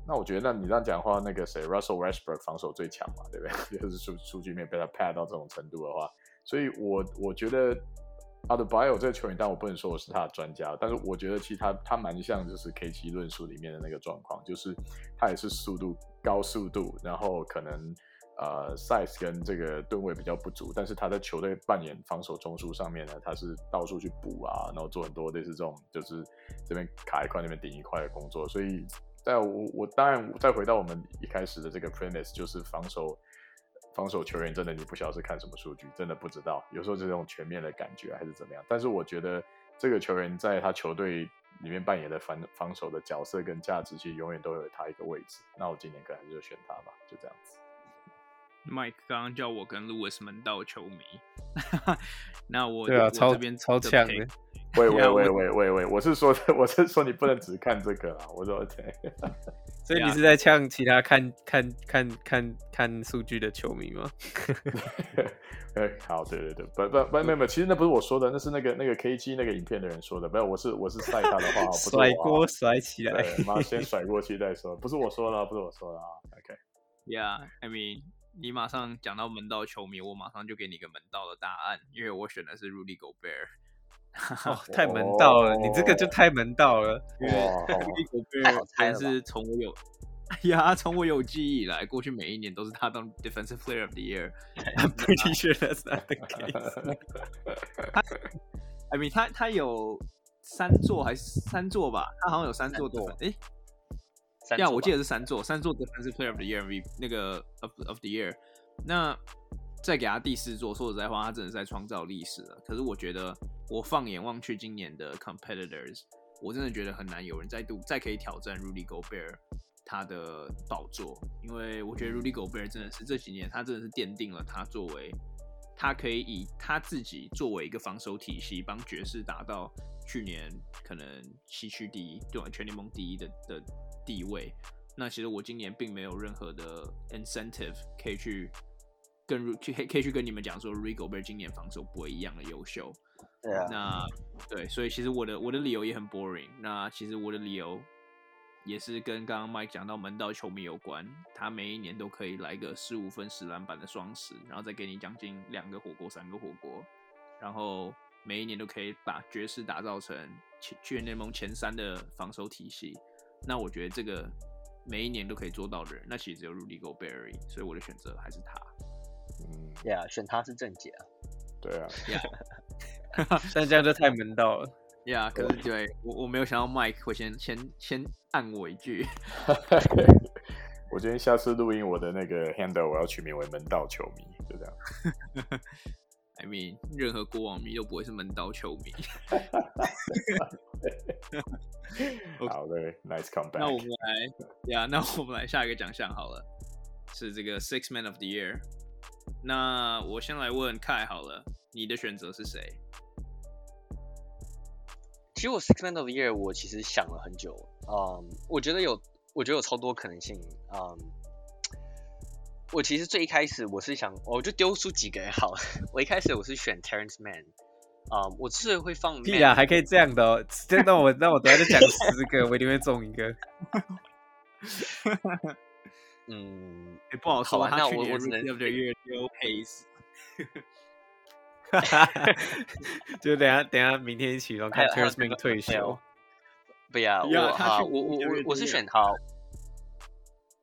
那我觉得，那你这样讲话，那个谁，Russell Westbrook 防守最强嘛，对不对？就是数数据面被他 pad 到这种程度的话，所以我我觉得。Adebayo 这个球员，但我不能说我是他的专家，但是我觉得其实他他蛮像就是 K 七论述里面的那个状况，就是他也是速度高速度，然后可能呃 size 跟这个吨位比较不足，但是他在球队扮演防守中枢上面呢，他是到处去补啊，然后做很多类似这种就是这边卡一块那边顶一块的工作，所以在我我当然再回到我们一开始的这个 premise 就是防守。防守球员真的你不晓得是看什么数据，真的不知道。有时候这种全面的感觉还是怎么样。但是我觉得这个球员在他球队里面扮演的防防守的角色跟价值，其实永远都有他一个位置。那我今年可能就选他吧，就这样子。Mike 刚刚叫我跟 Lewis 门道球迷，那我对啊，我超这边超强的。喂喂喂喂喂喂，我是说，我是说你不能只看这个啊！我说对，所以你是在呛其他看看看看看数据的球迷吗？哎，好，对对对，不不不，没有没有，其实那不是我说的，那是那个那个 KG 那个影片的人说的，没有，我是我是晒他的话，不是甩锅甩起来，妈先甩过去再说，不是我说的，不是我说的啊。OK，Yeah，I mean，你马上讲到门道球迷，我马上就给你一个门道的答案，因为我选的是 Rudy Gobert。哦，太门道了！哦、你这个就太门道了。哇，太好是从我有，哎呀，从我有记忆以来，过去每一年都是他当 Defensive Player of the Year。I'm pretty sure that's not the case。他，I mean，他他有三座还是三座吧？他好像有三座的。哎，呀，我记得是三座，三座 Defensive Player of the Year 那个 of of the Year。那再给他第四座，说实在话，他真的是在创造历史了。可是我觉得。我放眼望去，今年的 competitors，我真的觉得很难有人再度再可以挑战 Rudy Gobert 他的宝座，因为我觉得 Rudy Gobert 真的是这几年他真的是奠定了他作为他可以以他自己作为一个防守体系，帮爵士达到去年可能西区第一，对吧？全联盟第一的的地位。那其实我今年并没有任何的 incentive 可以去跟去可以去跟你们讲说 Rudy Gobert 今年防守不会一样的优秀。对啊，那对，所以其实我的我的理由也很 boring。那其实我的理由也是跟刚刚 Mike 讲到门道球迷有关。他每一年都可以来个十五分十篮板的双十，然后再给你将近两个火锅三个火锅，然后每一年都可以把爵士打造成全全联盟前三的防守体系。那我觉得这个每一年都可以做到的人，那其实只有 Rudy Gobert，所以我的选择还是他。嗯，呀，yeah, 选他是正解啊。对啊。Yeah. 但这样就太门道了呀！Yeah, 可是对我我没有想到 Mike 会先先先按我一句。我今天下次录音，我的那个 handle 我要取名为门道球迷，就这样。I mean，任何国王迷都不会是门道球迷。好的，Nice comeback。那我们来呀，yeah, 那我们来下一个奖项好了，是这个 Six Man of the Year。那我先来问 Kai 好了，你的选择是谁？其实我 Six Man of the Year 我其实想了很久，嗯，我觉得有，我觉得有超多可能性，嗯，我其实最一开始我是想，我就丢出几个也好，我一开始我是选 Terence Mann，嗯，我是会放屁啊，还可以这样的，哦，真的我那我等下就讲十个，我一定会中一个。嗯，也不好说。好吧，那我我只能 Rookie of the Year Joe Pace。就等下等下明天一起来看 Terance Mann 退休。不要，我啊，我我我我是选好。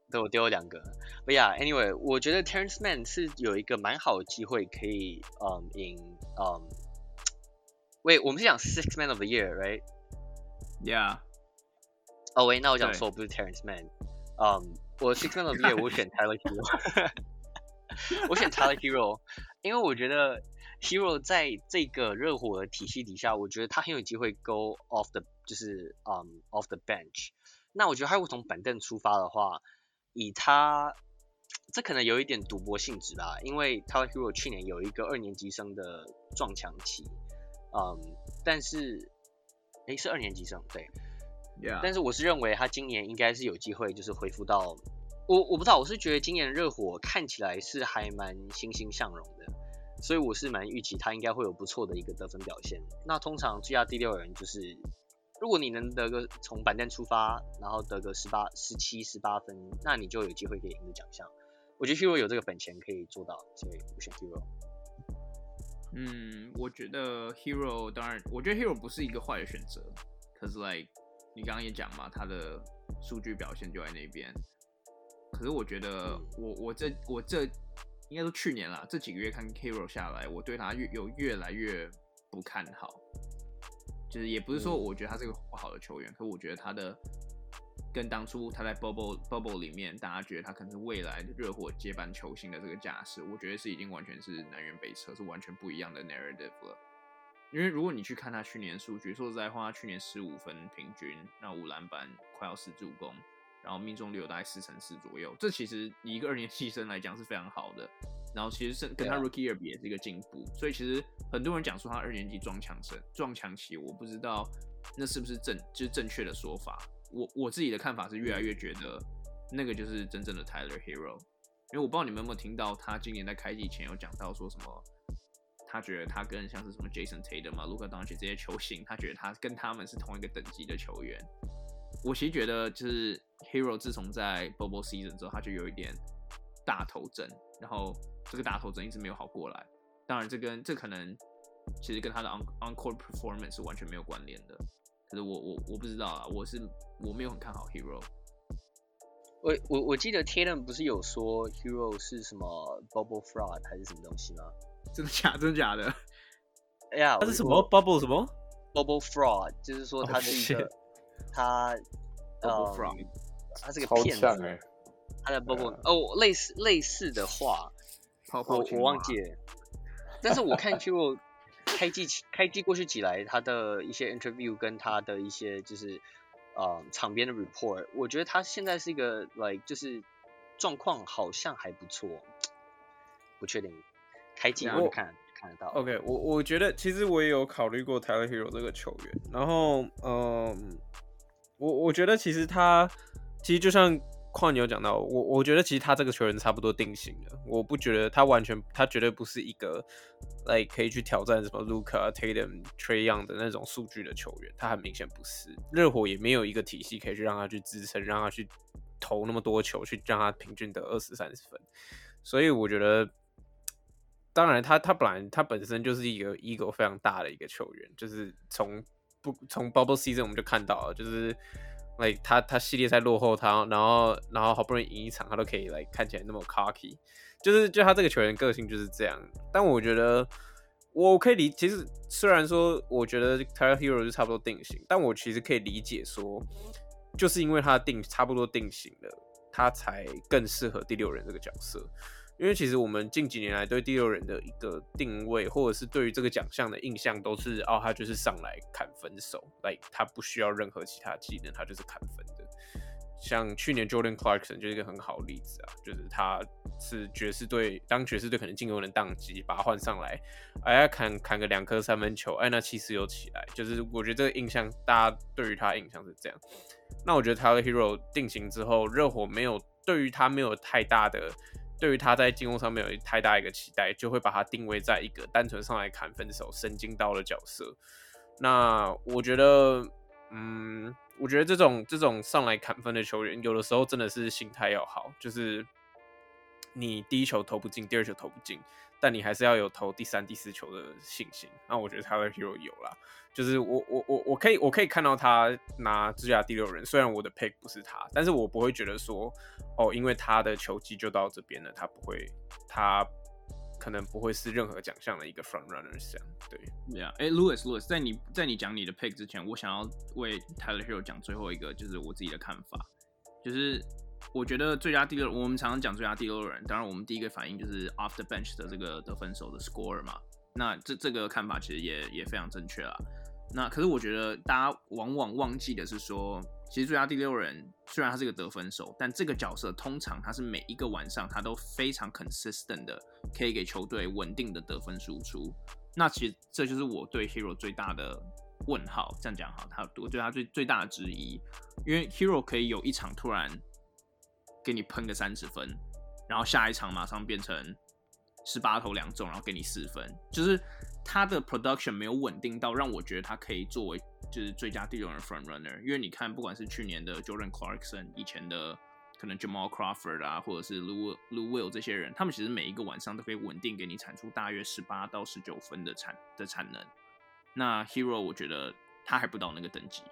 对，我丢了两个。不呀，Anyway，我觉得 Terence Mann 是有一个蛮好的机会可以，嗯，赢，嗯，喂，我们是讲 Six Man of the Year，right？Yeah。哦喂，那我讲错，不是 Terence Mann。嗯，我 Six Man of the Year 我选 Tyler Herro。我选 Tyler Herro，因为我觉得 Herro 在这个热火的体系底下，我觉得他很有机会 go off the，就是嗯、um, off the bench。那我觉得他如果从板凳出发的话，以他，这可能有一点赌博性质吧，因为 Tyler Herro 去年有一个二年级生的撞墙期，嗯，但是，诶，是二年级生，对，Yeah. 但是我是认为他今年应该是有机会，就是恢复到，我我不知道，我是觉得今年热火看起来是还蛮欣欣向荣的，所以我是蛮预期他应该会有不错的一个得分表现。那通常最佳第六人就是。如果你能得个从板凳出发，然后得个十八、十七、十八分，那你就有机会可以赢得奖项。我觉得 Herro 有这个本钱可以做到，所以我选 Herro。嗯，我觉得 Herro 当然，我觉得 Herro 不是一个坏的选择。可是，like 你刚刚也讲嘛，他的数据表现就在那边。可是我觉得我，我我这我这应该说去年啦，这几个月看 Herro 下来，我对他越有越来越不看好。就是也不是说我觉得他是个不好的球员，嗯、可我觉得他的跟当初他在 bubble bubble 里面，大家觉得他可能是未来的热火接班球星的这个架势，我觉得是已经完全是南辕北辙，是完全不一样的 narrative 了。因为如果你去看他去年的数据，说实在话，他去年十五分平均，那五篮板，快要四助攻，然后命中率有大概四成四左右，这其实以一个二年级生来讲是非常好的。然后其实是跟他 rookie year 比也是一个进步，所以其实很多人讲说他二年级撞墙生撞墙期，我不知道那是不是正就是正确的说法。我我自己的看法是越来越觉得那个就是真正的 Tyler Herro，因为我不知道你们有没有听到他今年在开季前有讲到说什么，他觉得他跟像是什么 Jason Tatum 嘛、Luka Doncic 这些球星，他觉得他跟他们是同一个等级的球员。我其实觉得就是 Hero 自从在 Bubble Season 之后，他就有一点大头症，然后。这个大头针一直没有好过来，当然这跟这可能其实跟他的 on on court performance 是完全没有关联的。可是我我我不知道啊，我是我没有很看好 Hero。我我我记得 Tatum 不是有说 Hero 是什么 bubble fraud 还是什么东西吗？真的假？真的假的？哎呀，他是什么 bubble 什么 bubble fraud？就是说他是一个、oh, 他 bubble fraud，他是个骗子。欸、他的 bubble 哦，类似类似的话。我我忘记了，但是我看 Herro 开季开季过去几来，他的一些 interview 跟他的一些就是呃场边的 report，我觉得他现在是一个 like 就是状况好像还不错，不确定开季然后看看得到。OK，我我觉得其实我也有考虑过 Tyler Herro 这个球员，然后嗯，我我觉得其实他其实就像。况你有讲到我，我觉得其实他这个球员差不多定型了。我不觉得他完全，他绝对不是一个来可以去挑战什么 Luka、Tatum、Trae Young 的那种数据的球员。他很明显不是。热火也没有一个体系可以去让他去支撑，让他去投那么多球，去让他平均得二十三十分。所以我觉得，当然他他本来他本身就是一个 ego 非常大的一个球员，就是从不从 Bubble Season 我们就看到了，就是。like 他他系列赛落后他，然后然后好不容易赢一场，他都可以来、看起来那么 cocky，就是就他这个球员个性就是这样。但我觉得我可以理，其实虽然说我觉得 Tyler Hero 就差不多定型，但我其实可以理解说，就是因为他定差不多定型了，他才更适合第六人这个角色。因为其实我们近几年来对第六人的一个定位，或者是对于这个奖项的印象，都是哦，他就是上来砍分手，来他不需要任何其他技能，他就是砍分的。像去年 Jordan Clarkson 就是一个很好的例子啊，就是他是爵士队，当爵士队可能进攻能宕机，把他换上来，哎呀砍砍个两颗三分球，哎那气势又起来，就是我觉得这个印象大家对于他的印象是这样。那我觉得 Tyler Hero 定型之后，热火没有对于他没有太大的。对于他在进攻上面有太大一个期待，就会把他定位在一个单纯上来砍分手、神经刀的角色。那我觉得，嗯，我觉得这种这种上来砍分的球员，有的时候真的是心态要好，就是你第一球投不进，第二球投不进，但你还是要有投第三、第四球的信心。那我觉得 Tyler Hero 有啦，就是我我我我可以我可以看到他拿最佳第六人，虽然我的 pick 不是他，但是我不会觉得说哦，因为他的球技就到这边了，他不会他。可能不会是任何奖项的一个 front runner，这样对。对啊，哎，Louis，Louis，在你在你讲你的 pick 之前，我想要为 Tyler Hero 讲最后一个，就是我自己的看法，就是我觉得最佳第六，我们常常讲最佳第六人，当然我们第一个反应就是 off the bench 的这个得分手的 score 嘛，那这这个看法其实也也非常正确啦。那可是我觉得大家往往忘记的是说，其实最佳第六人虽然他是个得分手，但这个角色通常他是每一个晚上他都非常 consistent 的，可以给球队稳定的得分输出。那其实这就是我对 hero 最大的问号。这样讲哈，他我对他最最大的质疑，因为 hero 可以有一场突然给你喷个三十分，然后下一场马上变成十八投两中，然后给你四分，就是。他的 production 没有稳定到让我觉得他可以作为就是最佳第六人 front runner，因为你看，不管是去年的 Jordan Clarkson，以前的可能 Jamal Crawford 啊，或者是 Lu Lu Will 这些人，他们其实每一个晚上都可以稳定给你产出大约十八到十九分的产的产能。那 Hero 我觉得他还不到那个等级，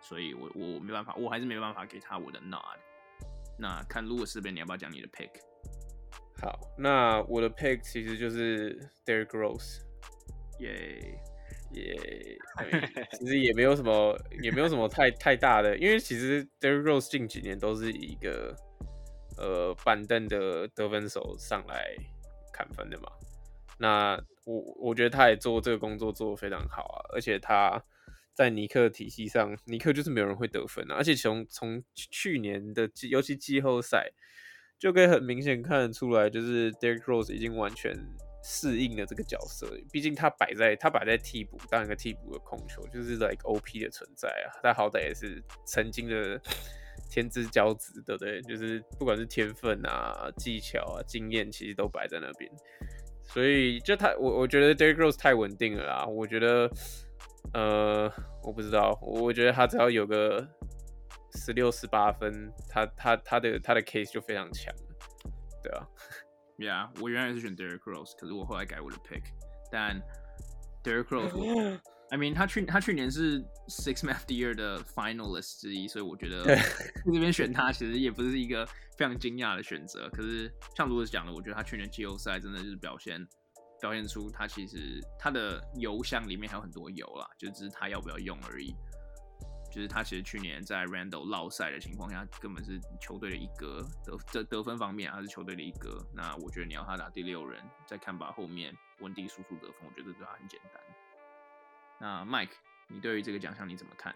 所以我我没办法，我还是没办法给他我的 nod。那看 Louis 这边你要不要讲你的 pick？好，那我的 pick 其实就是 Derrick Rose。耶 耶，其实也没有什么，也没有什么太太大的，因为其实 Derrick Rose 近几年都是一个呃板凳的得分手上来砍分的嘛。那我我觉得他也做这个工作做得非常好啊，而且他在尼克体系上，尼克就是没有人会得分啊，而且从从去年的季，尤其季后赛就可以很明显看得出来，就是 Derrick Rose 已经完全。适应了这个角色，毕竟他摆在他摆在替补当一个替补的控球，就是 like OP 的存在啊。他好歹也是曾经的天之骄子，对不对？就是不管是天分啊、技巧啊、经验，其实都摆在那边。所以就他，我我觉得 Derrick Rose 太稳定了啦。我觉得，呃，我不知道，我觉得他只要有个十六、十八分，他他他的他的 case 就非常强，对啊。Yeah，我原来是选 Derrick Rose，可是我后来改我的 pick。但 Derrick Rose，I mean，他去他去年是 Six Man of the Year 的 Finalist 之一，所以我觉得这边选他其实也不是一个非常惊讶的选择。可是像 Louis 讲的，我觉得他去年季后赛真的就是表现表现出他其实他的油箱里面还有很多油啦，就只是他要不要用而已。就是他其实去年在 Randall 落赛的情况下，根本是球队的一哥，得得得分方面他是球队的一哥。那我觉得你要他打第六人，再看吧后面温迪输出得分，我觉得对他很简单。那 Mike，你对于这个奖项你怎么看？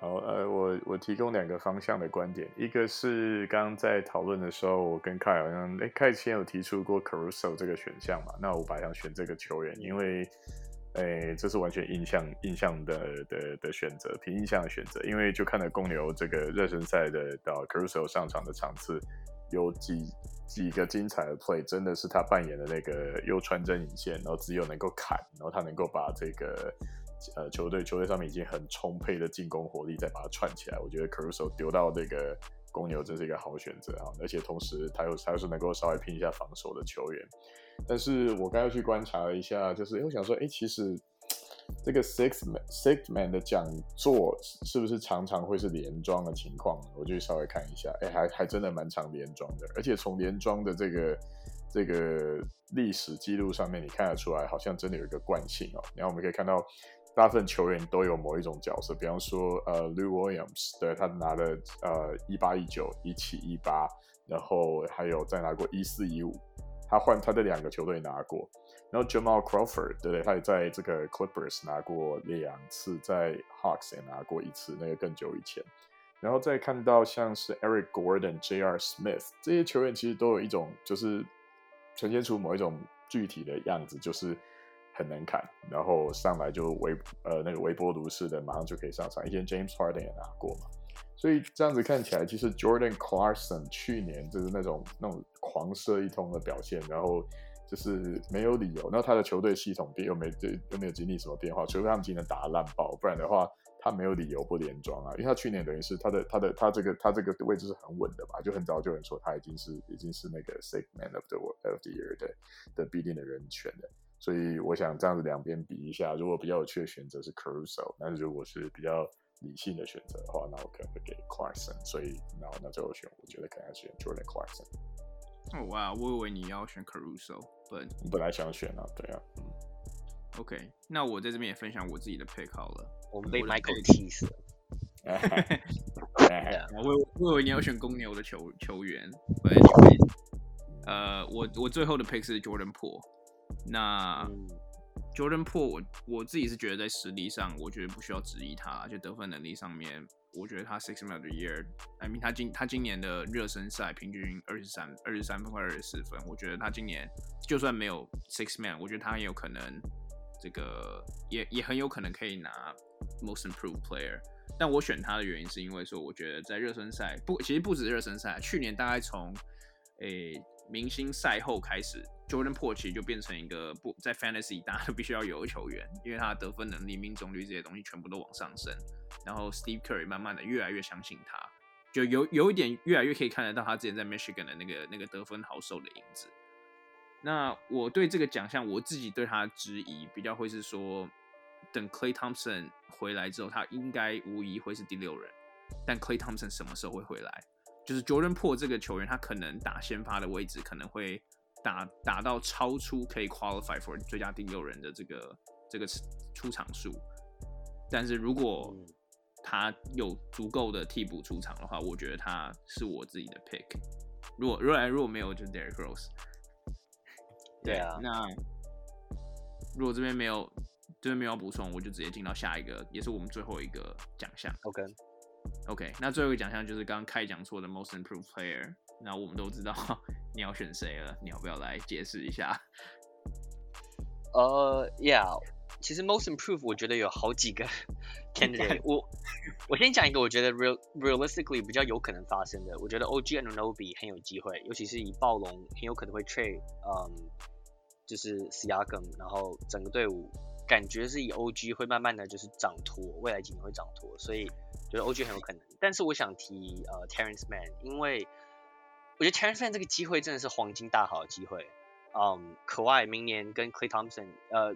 好，呃，我我提供两个方向的观点，一个是刚刚在讨论的时候，我跟 Kai 好像，哎，Kai 先有提出过 Caruso 这个选项嘛？那我本来想选这个球员，因为。哎、这是完全印象印象的的的选择，凭印象的选择，因为就看了公牛这个热身赛的到 Caruso 上场的场次，有几几个精彩的 play，真的是他扮演的那个又穿针引线，然后只有能够砍，然后他能够把这个呃球队球队上面已经很充沛的进攻火力再把它串起来，我觉得 Caruso 丢到这个公牛真是一个好选择啊，而且同时他又他又是能够稍微拼一下防守的球员。但是我刚要去观察了一下，就是我想说，哎，其实这个 Six Man Six Man 的讲座是不是常常会是连庄的情况？我就稍微看一下，哎，还还真的蛮常连庄的，而且从连庄的这个这个历史记录上面，你看得出来，好像真的有一个惯性哦。然后我们可以看到，大部分球员都有某一种角色，比方说呃，Lou Williams，对，他拿了呃一八一九一七一八，然后还有再拿过一四一五。他换他的两个球队拿过，然后 Jamal Crawford 对不对？他也在这个 Clippers 拿过两次，在 Hawks 也拿过一次，那个更久以前。然后再看到像是 Eric Gordon、J.R. Smith 这些球员，其实都有一种就是呈现出某一种具体的样子，就是很难砍，然后上来就微呃那个微波炉似的，马上就可以上场。以前 James Harden 也拿过嘛。所以这样子看起来，其实 Jordan Clarkson 去年就是那种那种狂射一通的表现，然后就是没有理由。然后他的球队系统并又没又没有经历什么变化，除非他们今天打烂爆，不然的话，他没有理由不连庄啊，因为他去年等于是他的他的他这个他这个位置是很稳的嘛，就很早就有人说他已经是已经是那个 Sixth Man of the of the Year 的的必定的人选了。所以我想这样子两边比一下，如果比较有趣的选择是 Caruso，但是如果是比较理性的选择的话，那我可能会给 Clarkson。所以然后那最后选，我觉得可能要选 Jordan Clarkson。哦哇，我以为你要选 Caruso，本本来想选啊，对啊，嗯。OK，那我在这边也分享我自己的 pick 好了。我们被 Michael 气死了。我我以为你要选公牛的球球员呃，我我最后的 pick 是 Jordan Poole。那 Jordan Poole，我我自己是觉得在实力上，我觉得不需要质疑他，就得分能力上面，我觉得他 Sixth Man of the Year，I mean 他今他今年的热身赛平均二十三二十三分或二十四分，我觉得他今年就算没有 Sixth Man，我觉得他很有可能这个也也很有可能可以拿 Most Improved Player。但我选他的原因是因为说，我觉得在热身赛不，其实不止热身赛，去年大概从诶。欸明星赛后开始，Jordan Poole 其实就变成一个不在 Fantasy 大家都必须要有的球员，因为他的得分能力、命中率这些东西全部都往上升。然后 Steve Curry 慢慢的越来越相信他，就有有一点越来越可以看得到他之前在 Michigan 的那个那个得分好手的影子。那我对这个奖项，我自己对他的质疑比较会是说，等 Klay Thompson 回来之后，他应该无疑会是第六人。但 Klay Thompson 什么时候会回来？就是 Jordan Poole 这个球员，他可能打先发的位置可能会打打到超出可以 qualify for 最佳第六人的这个这个出场数，但是如果他有足够的替补出场的话，我觉得他是我自己的 pick。如果如果如果没有，就是 Derrick Rose。对啊，那如果这边没有这边没有补充，我就直接进到下一个，也是我们最后一个奖项。OK。OK，那最后一个奖项就是刚刚开讲错的 Most Improved Player。那我们都知道你要选谁了，你要不要来解释一下？呃、uh,，Yeah，其实 Most Improved 我觉得有好几个 candidate。我我先讲一个我觉得 real realistically 比较有可能发生的，我觉得 OG Anunoby 很有机会，尤其是以暴龙很有可能会 trade，嗯、um,，就是 Siakam，然后整个队伍感觉是以 OG 会慢慢的就是涨脱，未来几年会涨脱，所以。觉得 OG 很有可能，但是我想提呃 Terence Man，因为我觉得 Terence Man 这个机会真的是黄金大好的机会。嗯，可外明年跟 Clay Thompson，呃，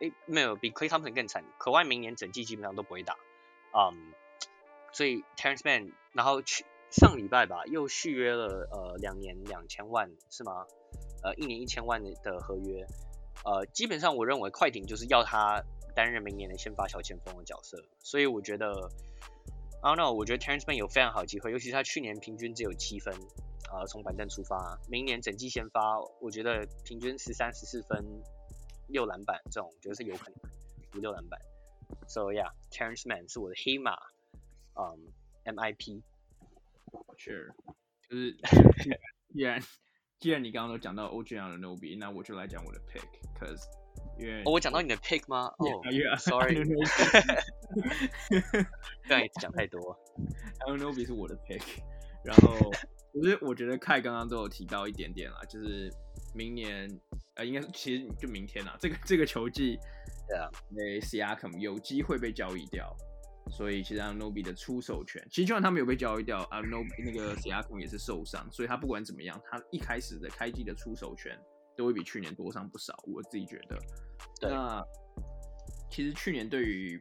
诶没有比 Clay Thompson 更惨，可外明年整季基本上都不会打。嗯，所以 Terence Mann，然后去上礼拜吧又续约了呃两年两千万是吗？呃一年一千万的合约，呃基本上我认为快艇就是要他担任明年的先发小前锋的角色，所以我觉得。I don't know，我觉得 Terrence Mann 有非常好的机会，尤其是他去年平均只有七分，呃，从板凳出发，明年整季先发，我觉得平均十三十四分，六篮板这种，我觉得是有可能五六篮板。So yeah，Terrence Mann 是我的黑马，嗯，MIP。Sure，就是 既然既然你刚刚都讲到 OG Anunoby，那我就来讲我的 pick，cause 哦、我讲到你的 pick 吗？哦、好意思讲太多。Anunoby 是我的 pick，然后其实我觉得 Kai 刚刚都有提到一点点啦，就是明年呃，应该是其实就明天啦，这个这个球季，对啊，那 Siakam 有机会被交易掉，所以其实 Anunoby 的出手权，其实就算他没有被交易掉，Anunoby 那个 Siakam 也是受伤，所以他不管怎么样，他一开始的开季的出手权。都会比去年多上不少，我自己觉得。对。那其实去年对于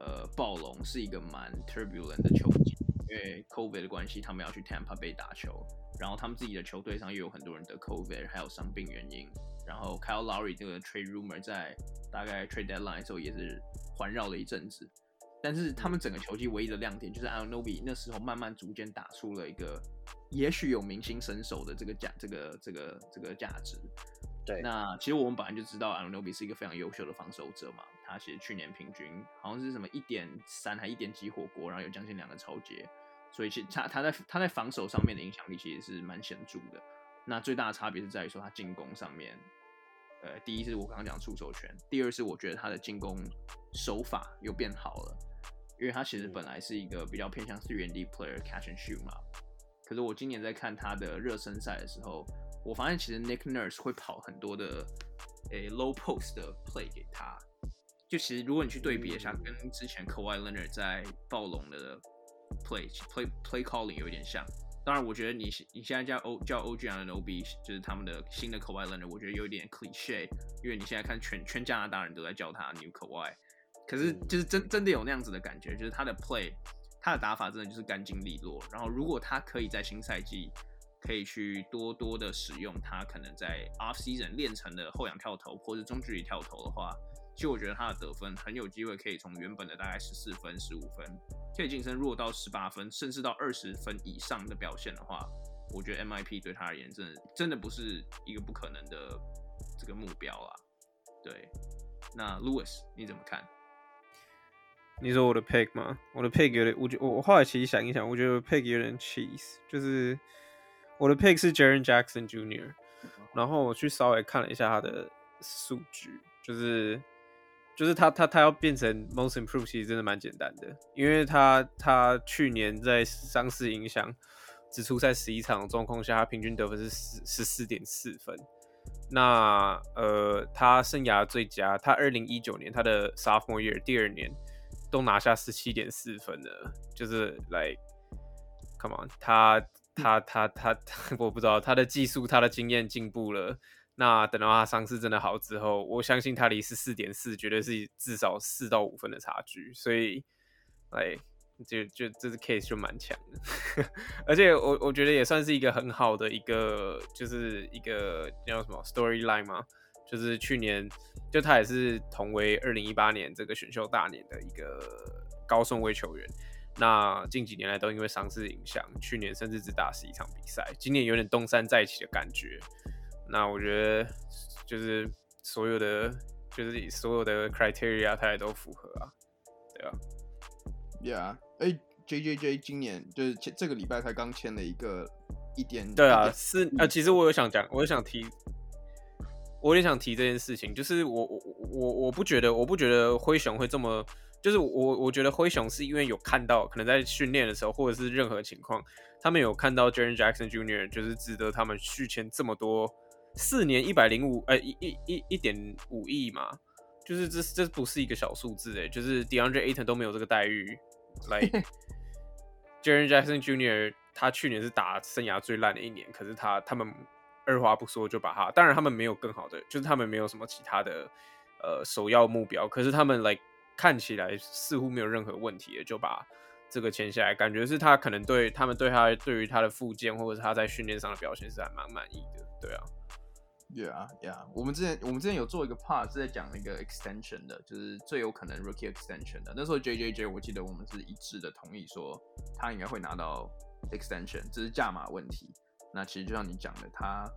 呃暴龙是一个蛮 turbulent 的球季，因为 COVID 的关系，他们要去 Tampa Bay 打球，然后他们自己的球队上又有很多人得 COVID，还有伤病原因。然后 Kyle Lowry 这个 trade rumor 在大概 trade deadline 的时候也是环绕了一阵子，但是他们整个球季唯一的亮点就是 Anunoby 那时候慢慢逐渐打出了一个。也许有明星身手的这个价，这个这个这个价值。对，那其实我们本来就知道 Anunoby 是一个非常优秀的防守者嘛。他其实去年平均好像是什么一点三还一点几火锅，然后有将近两个超节，所以其实他他在他在防守上面的影响力其实是蛮显著的。那最大的差别是在于说他进攻上面，呃，第一是我刚刚讲出手权，第二是我觉得他的进攻手法又变好了，因为他其实本来是一个比较偏向是原地 player catch and shoot 嘛。可是我今年在看他的热身赛的时候，我发现其实 Nick Nurse 会跑很多的诶、low post 的 play 给他。就其实如果你去对比一下，跟之前 Kawhi Leonard 在暴龙的 play play play calling 有点像。当然，我觉得你你现在叫 O 叫 OG 和 NOB，就是他们的新的 Kawhi Leonard，我觉得有点 cliche，因为你现在看全全加拿大人都在叫他 New Kawhi。可是就是真真的有那样子的感觉，就是他的 play，他的打法真的就是干净利落。然后如果他可以在新赛季可以去多多的使用他可能在 off season 练成的后仰跳投或者中距离跳投的话。其实我觉得他的得分很有机会可以从原本的大概十四分、十五分，可以晋升弱到十八分，甚至到二十分以上的表现的话，我觉得 MIP 对他而言真的真的不是一个不可能的这个目标啊。对，那 Louis 你怎么看？你说我的 pick 吗？我的 pick 有点，我觉我我后来其实想一想，我觉得 pick 有点 cheese，就是我的 pick 是 Jaren Jackson Jr.，然后我去稍微看了一下他的数据，就是。就是他他他要变成 most improved 其实真的蛮简单的，因为他他去年在伤势影响只出赛十一场的状况下，他平均得分是十十四点四分。那呃，他生涯最佳，他二零一九年他的 sophomore year 第二年都拿下十七点四分了，就是来，come on，他他他他，我不知道他的技术他的经验进步了。那等到他伤势真的好之后，我相信他离十四点四绝对是至少四到五分的差距，所以，哎，就就这是 case 就蛮强的，而且我我觉得也算是一个很好的一个，就是一个叫什么 storyline 嘛，就是去年就他也是同为二零一八年这个选秀大年的一个高顺位球员，那近几年来都因为伤势影响，去年甚至只打十一场比赛，今年有点东山再起的感觉。那我觉得就是所有的，就是所有的 criteria 他也都符合啊，对啊，Yeah，哎、欸、，J J J 今年就是这个礼拜才刚签了一个一点，对啊，是啊，其实我有想讲，我有想提，我也想提这件事情，就是我我我我不觉得，我不觉得灰熊会这么，就是我我觉得灰熊是因为有看到，可能在训练的时候，或者是任何情况，他们有看到 Jaren Jackson Jr. 就是值得他们续签这么多。四年一百零五，呃，一一一一点五亿嘛，就是这这不是一个小数字诶，就是 DeAndre Ayton 都没有这个待遇。来，Jaren Jackson Jr. 他去年是打生涯最烂的一年，可是他他们二话不说就把他，当然他们没有更好的，就是他们没有什么其他的呃首要目标，可是他们来看起来似乎没有任何问题的就把这个签下来，感觉是他可能对他们对他对于他的复健或者是他在训练上的表现是还蛮满意的，对啊。Yeah, yeah. 我们之前我们之前有做一个 part 是在讲那个 extension 的，就是最有可能 rookie extension 的。那时候 JJJ 我记得我们是一致的同意说他应该会拿到 extension，只是价码问题。那其实就像你讲的，他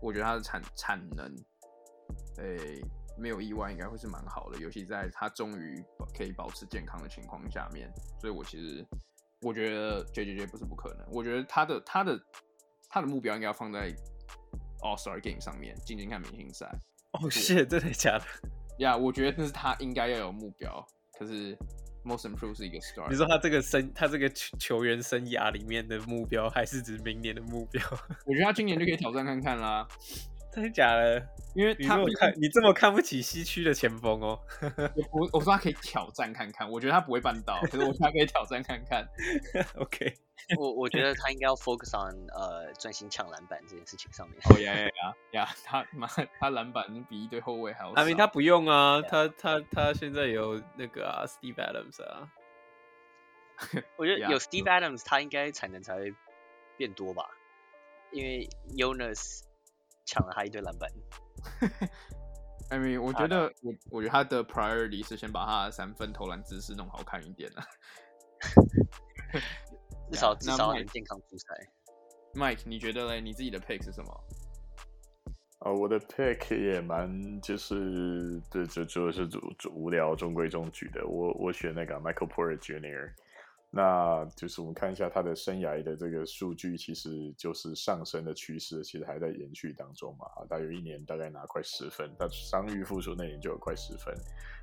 我觉得他的产产能，诶、欸，没有意外应该会是蛮好的，尤其在他终于可以保持健康的情况下面。所以我其实我觉得 JJJ 不是不可能，我觉得他的他的他的目标应该要放在。All Star Game 上面进行看明星赛。哦，是真的假的？呀，我觉得那是他应该要有目标。可是 Most Improved 是一个 Star。你说他这个生，他这个球员生涯里面的目标，还是指明年的目标？我觉得他今年就可以挑战看看啦。真的假的？因为他你看你这么看不起西区的前锋哦。我我说他可以挑战看看，我觉得他不会办到，可是我觉得他可以挑战看看。OK。我我觉得他应该要 focus on 呃专心抢篮板这件事情上面。哦呀呀呀呀！他妈他篮板比一堆后卫还要少。I mean, 他不用啊，yeah. 他他他现在有那个啊，Steve Adams 啊。我觉得有 Steve Adams，他应该产能才会变多吧？因为 Jonas 抢了他一堆篮板。I mean，我觉得我我觉得他的 priority 是先把他的三分投篮姿势弄好看一点啊。至少至少能健康出赛。Mike，你觉得嘞？你自己的 pick 是什么？啊、呃，我的 pick 也蛮就是对，就就是主主无聊中规中矩的。我我选那个 Michael Porter Jr.，那就是我们看一下他的生涯的这个数据，其实就是上升的趋势，其实还在延续当中嘛。啊他有一年大概拿快十分，他伤愈复出那年就有快十分，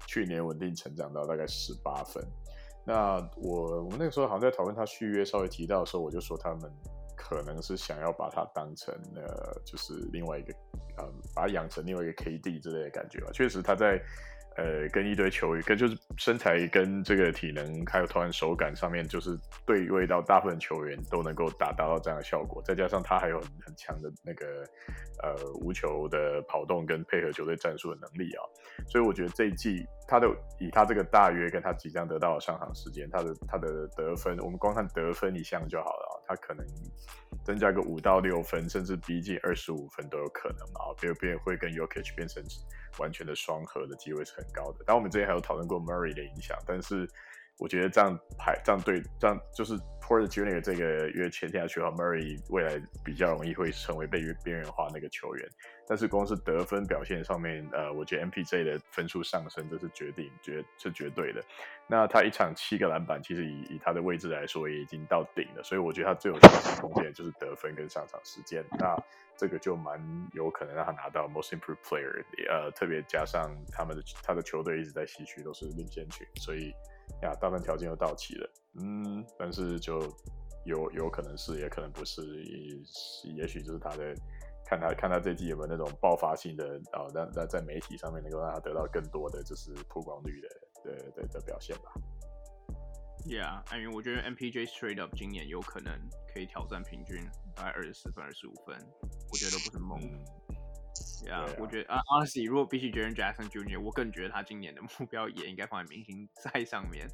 去年稳定成长到大概十八分。那我我们那个时候好像在讨论他续约，稍微提到的时候，我就说他们可能是想要把他当成呃，就是另外一个，嗯，把他养成另外一个 KD 之类的感觉吧。确实他在呃跟一堆球员跟就是身材跟这个体能还有投篮手感上面，就是对位到大部分球员都能够达到这样的效果，再加上他还有很很强的那个呃无球的跑动跟配合球队战术的能力啊，所以我觉得这一季他的以他这个大约跟他即将得到的上场时间，他的他的得分，我们光看得分一项就好了啊，他可能增加个五到六分，甚至逼近二十五分都有可能啊，比如变会跟 Jokic 变成完全的双核的机会是很高的。当我们之前还有讨论过 Murray 的影响，但是。我觉得这样排这样对这样就是 Porter Junior 这个约签下去的，Murray 未来比较容易会成为被边缘化那个球员。但是光是得分表现上面，呃，我觉得 MPJ 的分数上升这是决定绝是绝对的。那他一场七个篮板，其实以以他的位置来说，也已经到顶了。所以我觉得他最有上升空间就是得分跟上场时间。那这个就蛮有可能让他拿到 Most Improved Player，呃，特别加上他们的他的球队一直在西区都是领先群，所以。呀，大部分条件又到齐了，嗯，但是就有有可能是，也可能不是，也也许就是他在看他看他这季有没有那种爆发性的啊，让在在媒体上面能够让他得到更多的就是曝光率的的的的表现吧。Yeah，I mean，我觉得 MPJ straight up 今年有可能可以挑战平均大概二十四分、二十五分，我觉得都不是梦。嗯对啊，我觉得啊，Honestly，如果必须决定 Jason Junior，我更觉得他今年的目标也应该放在明星赛上面。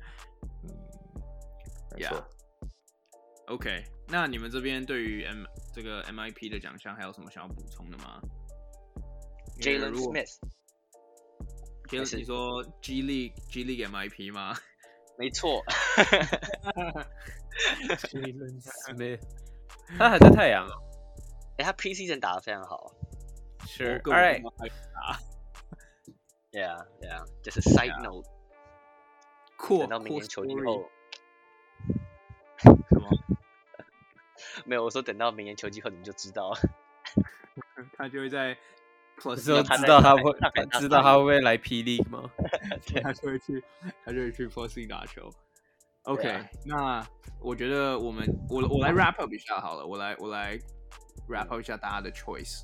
嗯，Yeah。OK，那你们这边对于 M 这个 MIP 的奖项还有什么想要补充的吗？Jason Smith，Jason 你说 G 力 G 力 MIP 吗？没错。Jason Smith，他还在太阳。哎，他 P C 人打的非常好。Sure. All right. Yeah, yeah. 就是 side note. Cool. 等到明年球季后。什么？没有，我说等到明年球季后你们就知道了。他就会在 Plus 知道他会，知道他会不会来霹雳吗？对，他就会去，他就会去 Plus 打球。OK，那我觉得我们，我我来 wrap up 一下好了，我来我来 wrap up 一下大家的 choice。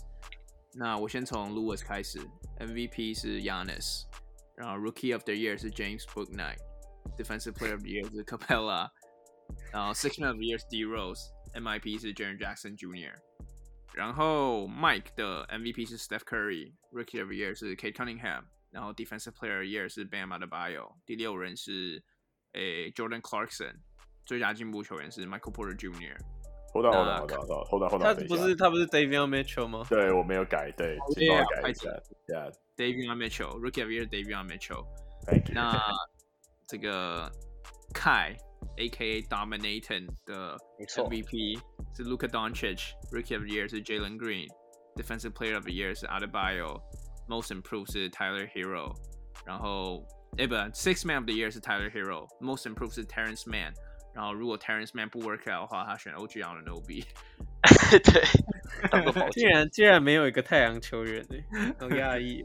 那我先从 Lewis 开始，MVP 是 Giannis，然后 Rookie of the Year 是 James Bouknight，Defensive Player of the Year 是 Capela，然后 Sixth Man of the Year 是 D Rose，MIP 是 Jaren Jackson Jr.，然后 Mike 的 MVP 是 Steph Curry，Rookie of the Year 是 Cade Cunningham，然后 Defensive Player of the Year 是 Bam Adebayo，第六人是诶 Jordan Clarkson，最佳进步球员是 Michael Porter Jr. Hold on, hold on, hold on, hold on, hold on. 他不是他不是 Davion Mitchell 吗？对，我没有改，对，请帮我改一下。Yeah, Davion Mitchell, Rookie of the Year, Davion Mitchell. Thank you. 那这个 Kai, A.K.A. Dominator 的 MVP 是 Luka Doncic, Rookie of the Year 是 Jalen Green, Defensive Player of the Year 是 Adebayo, Most Improved 是 Tyler Herro，然后哎不，Sixth Man of the Year 是 Tyler Herro, Most Improved 是 Terrence Mann。 然后如果 Terrence Mann 不 work out 的话，他选 OG Anunoby。对，竟然竟然没有一个太阳球员呢，好压抑。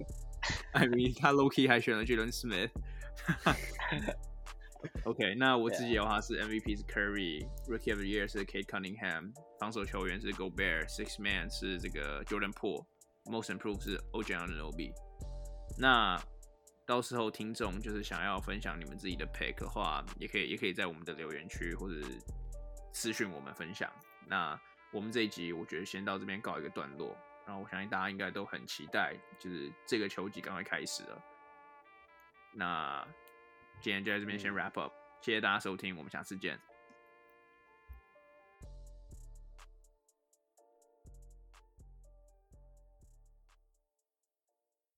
I mean，他 low key 还选了 Jalen Smith。OK，那我自己的话是 MVP 是 Curry，Rookie of the Year 是 Kate Cunningham，防守球员是 Gobert，Six Man 是这个 Jordan Poole，Most Improved 是 OG Anunoby。那到时候听众就是想要分享你们自己的 pick 的话，也可以也可以在我们的留言区或者私讯我们分享。那我们这一集我觉得先到这边告一个段落，然后我相信大家应该都很期待，就是这个球季赶快开始了。那今天就在这边先 wrap up，谢谢大家收听，我们下次见。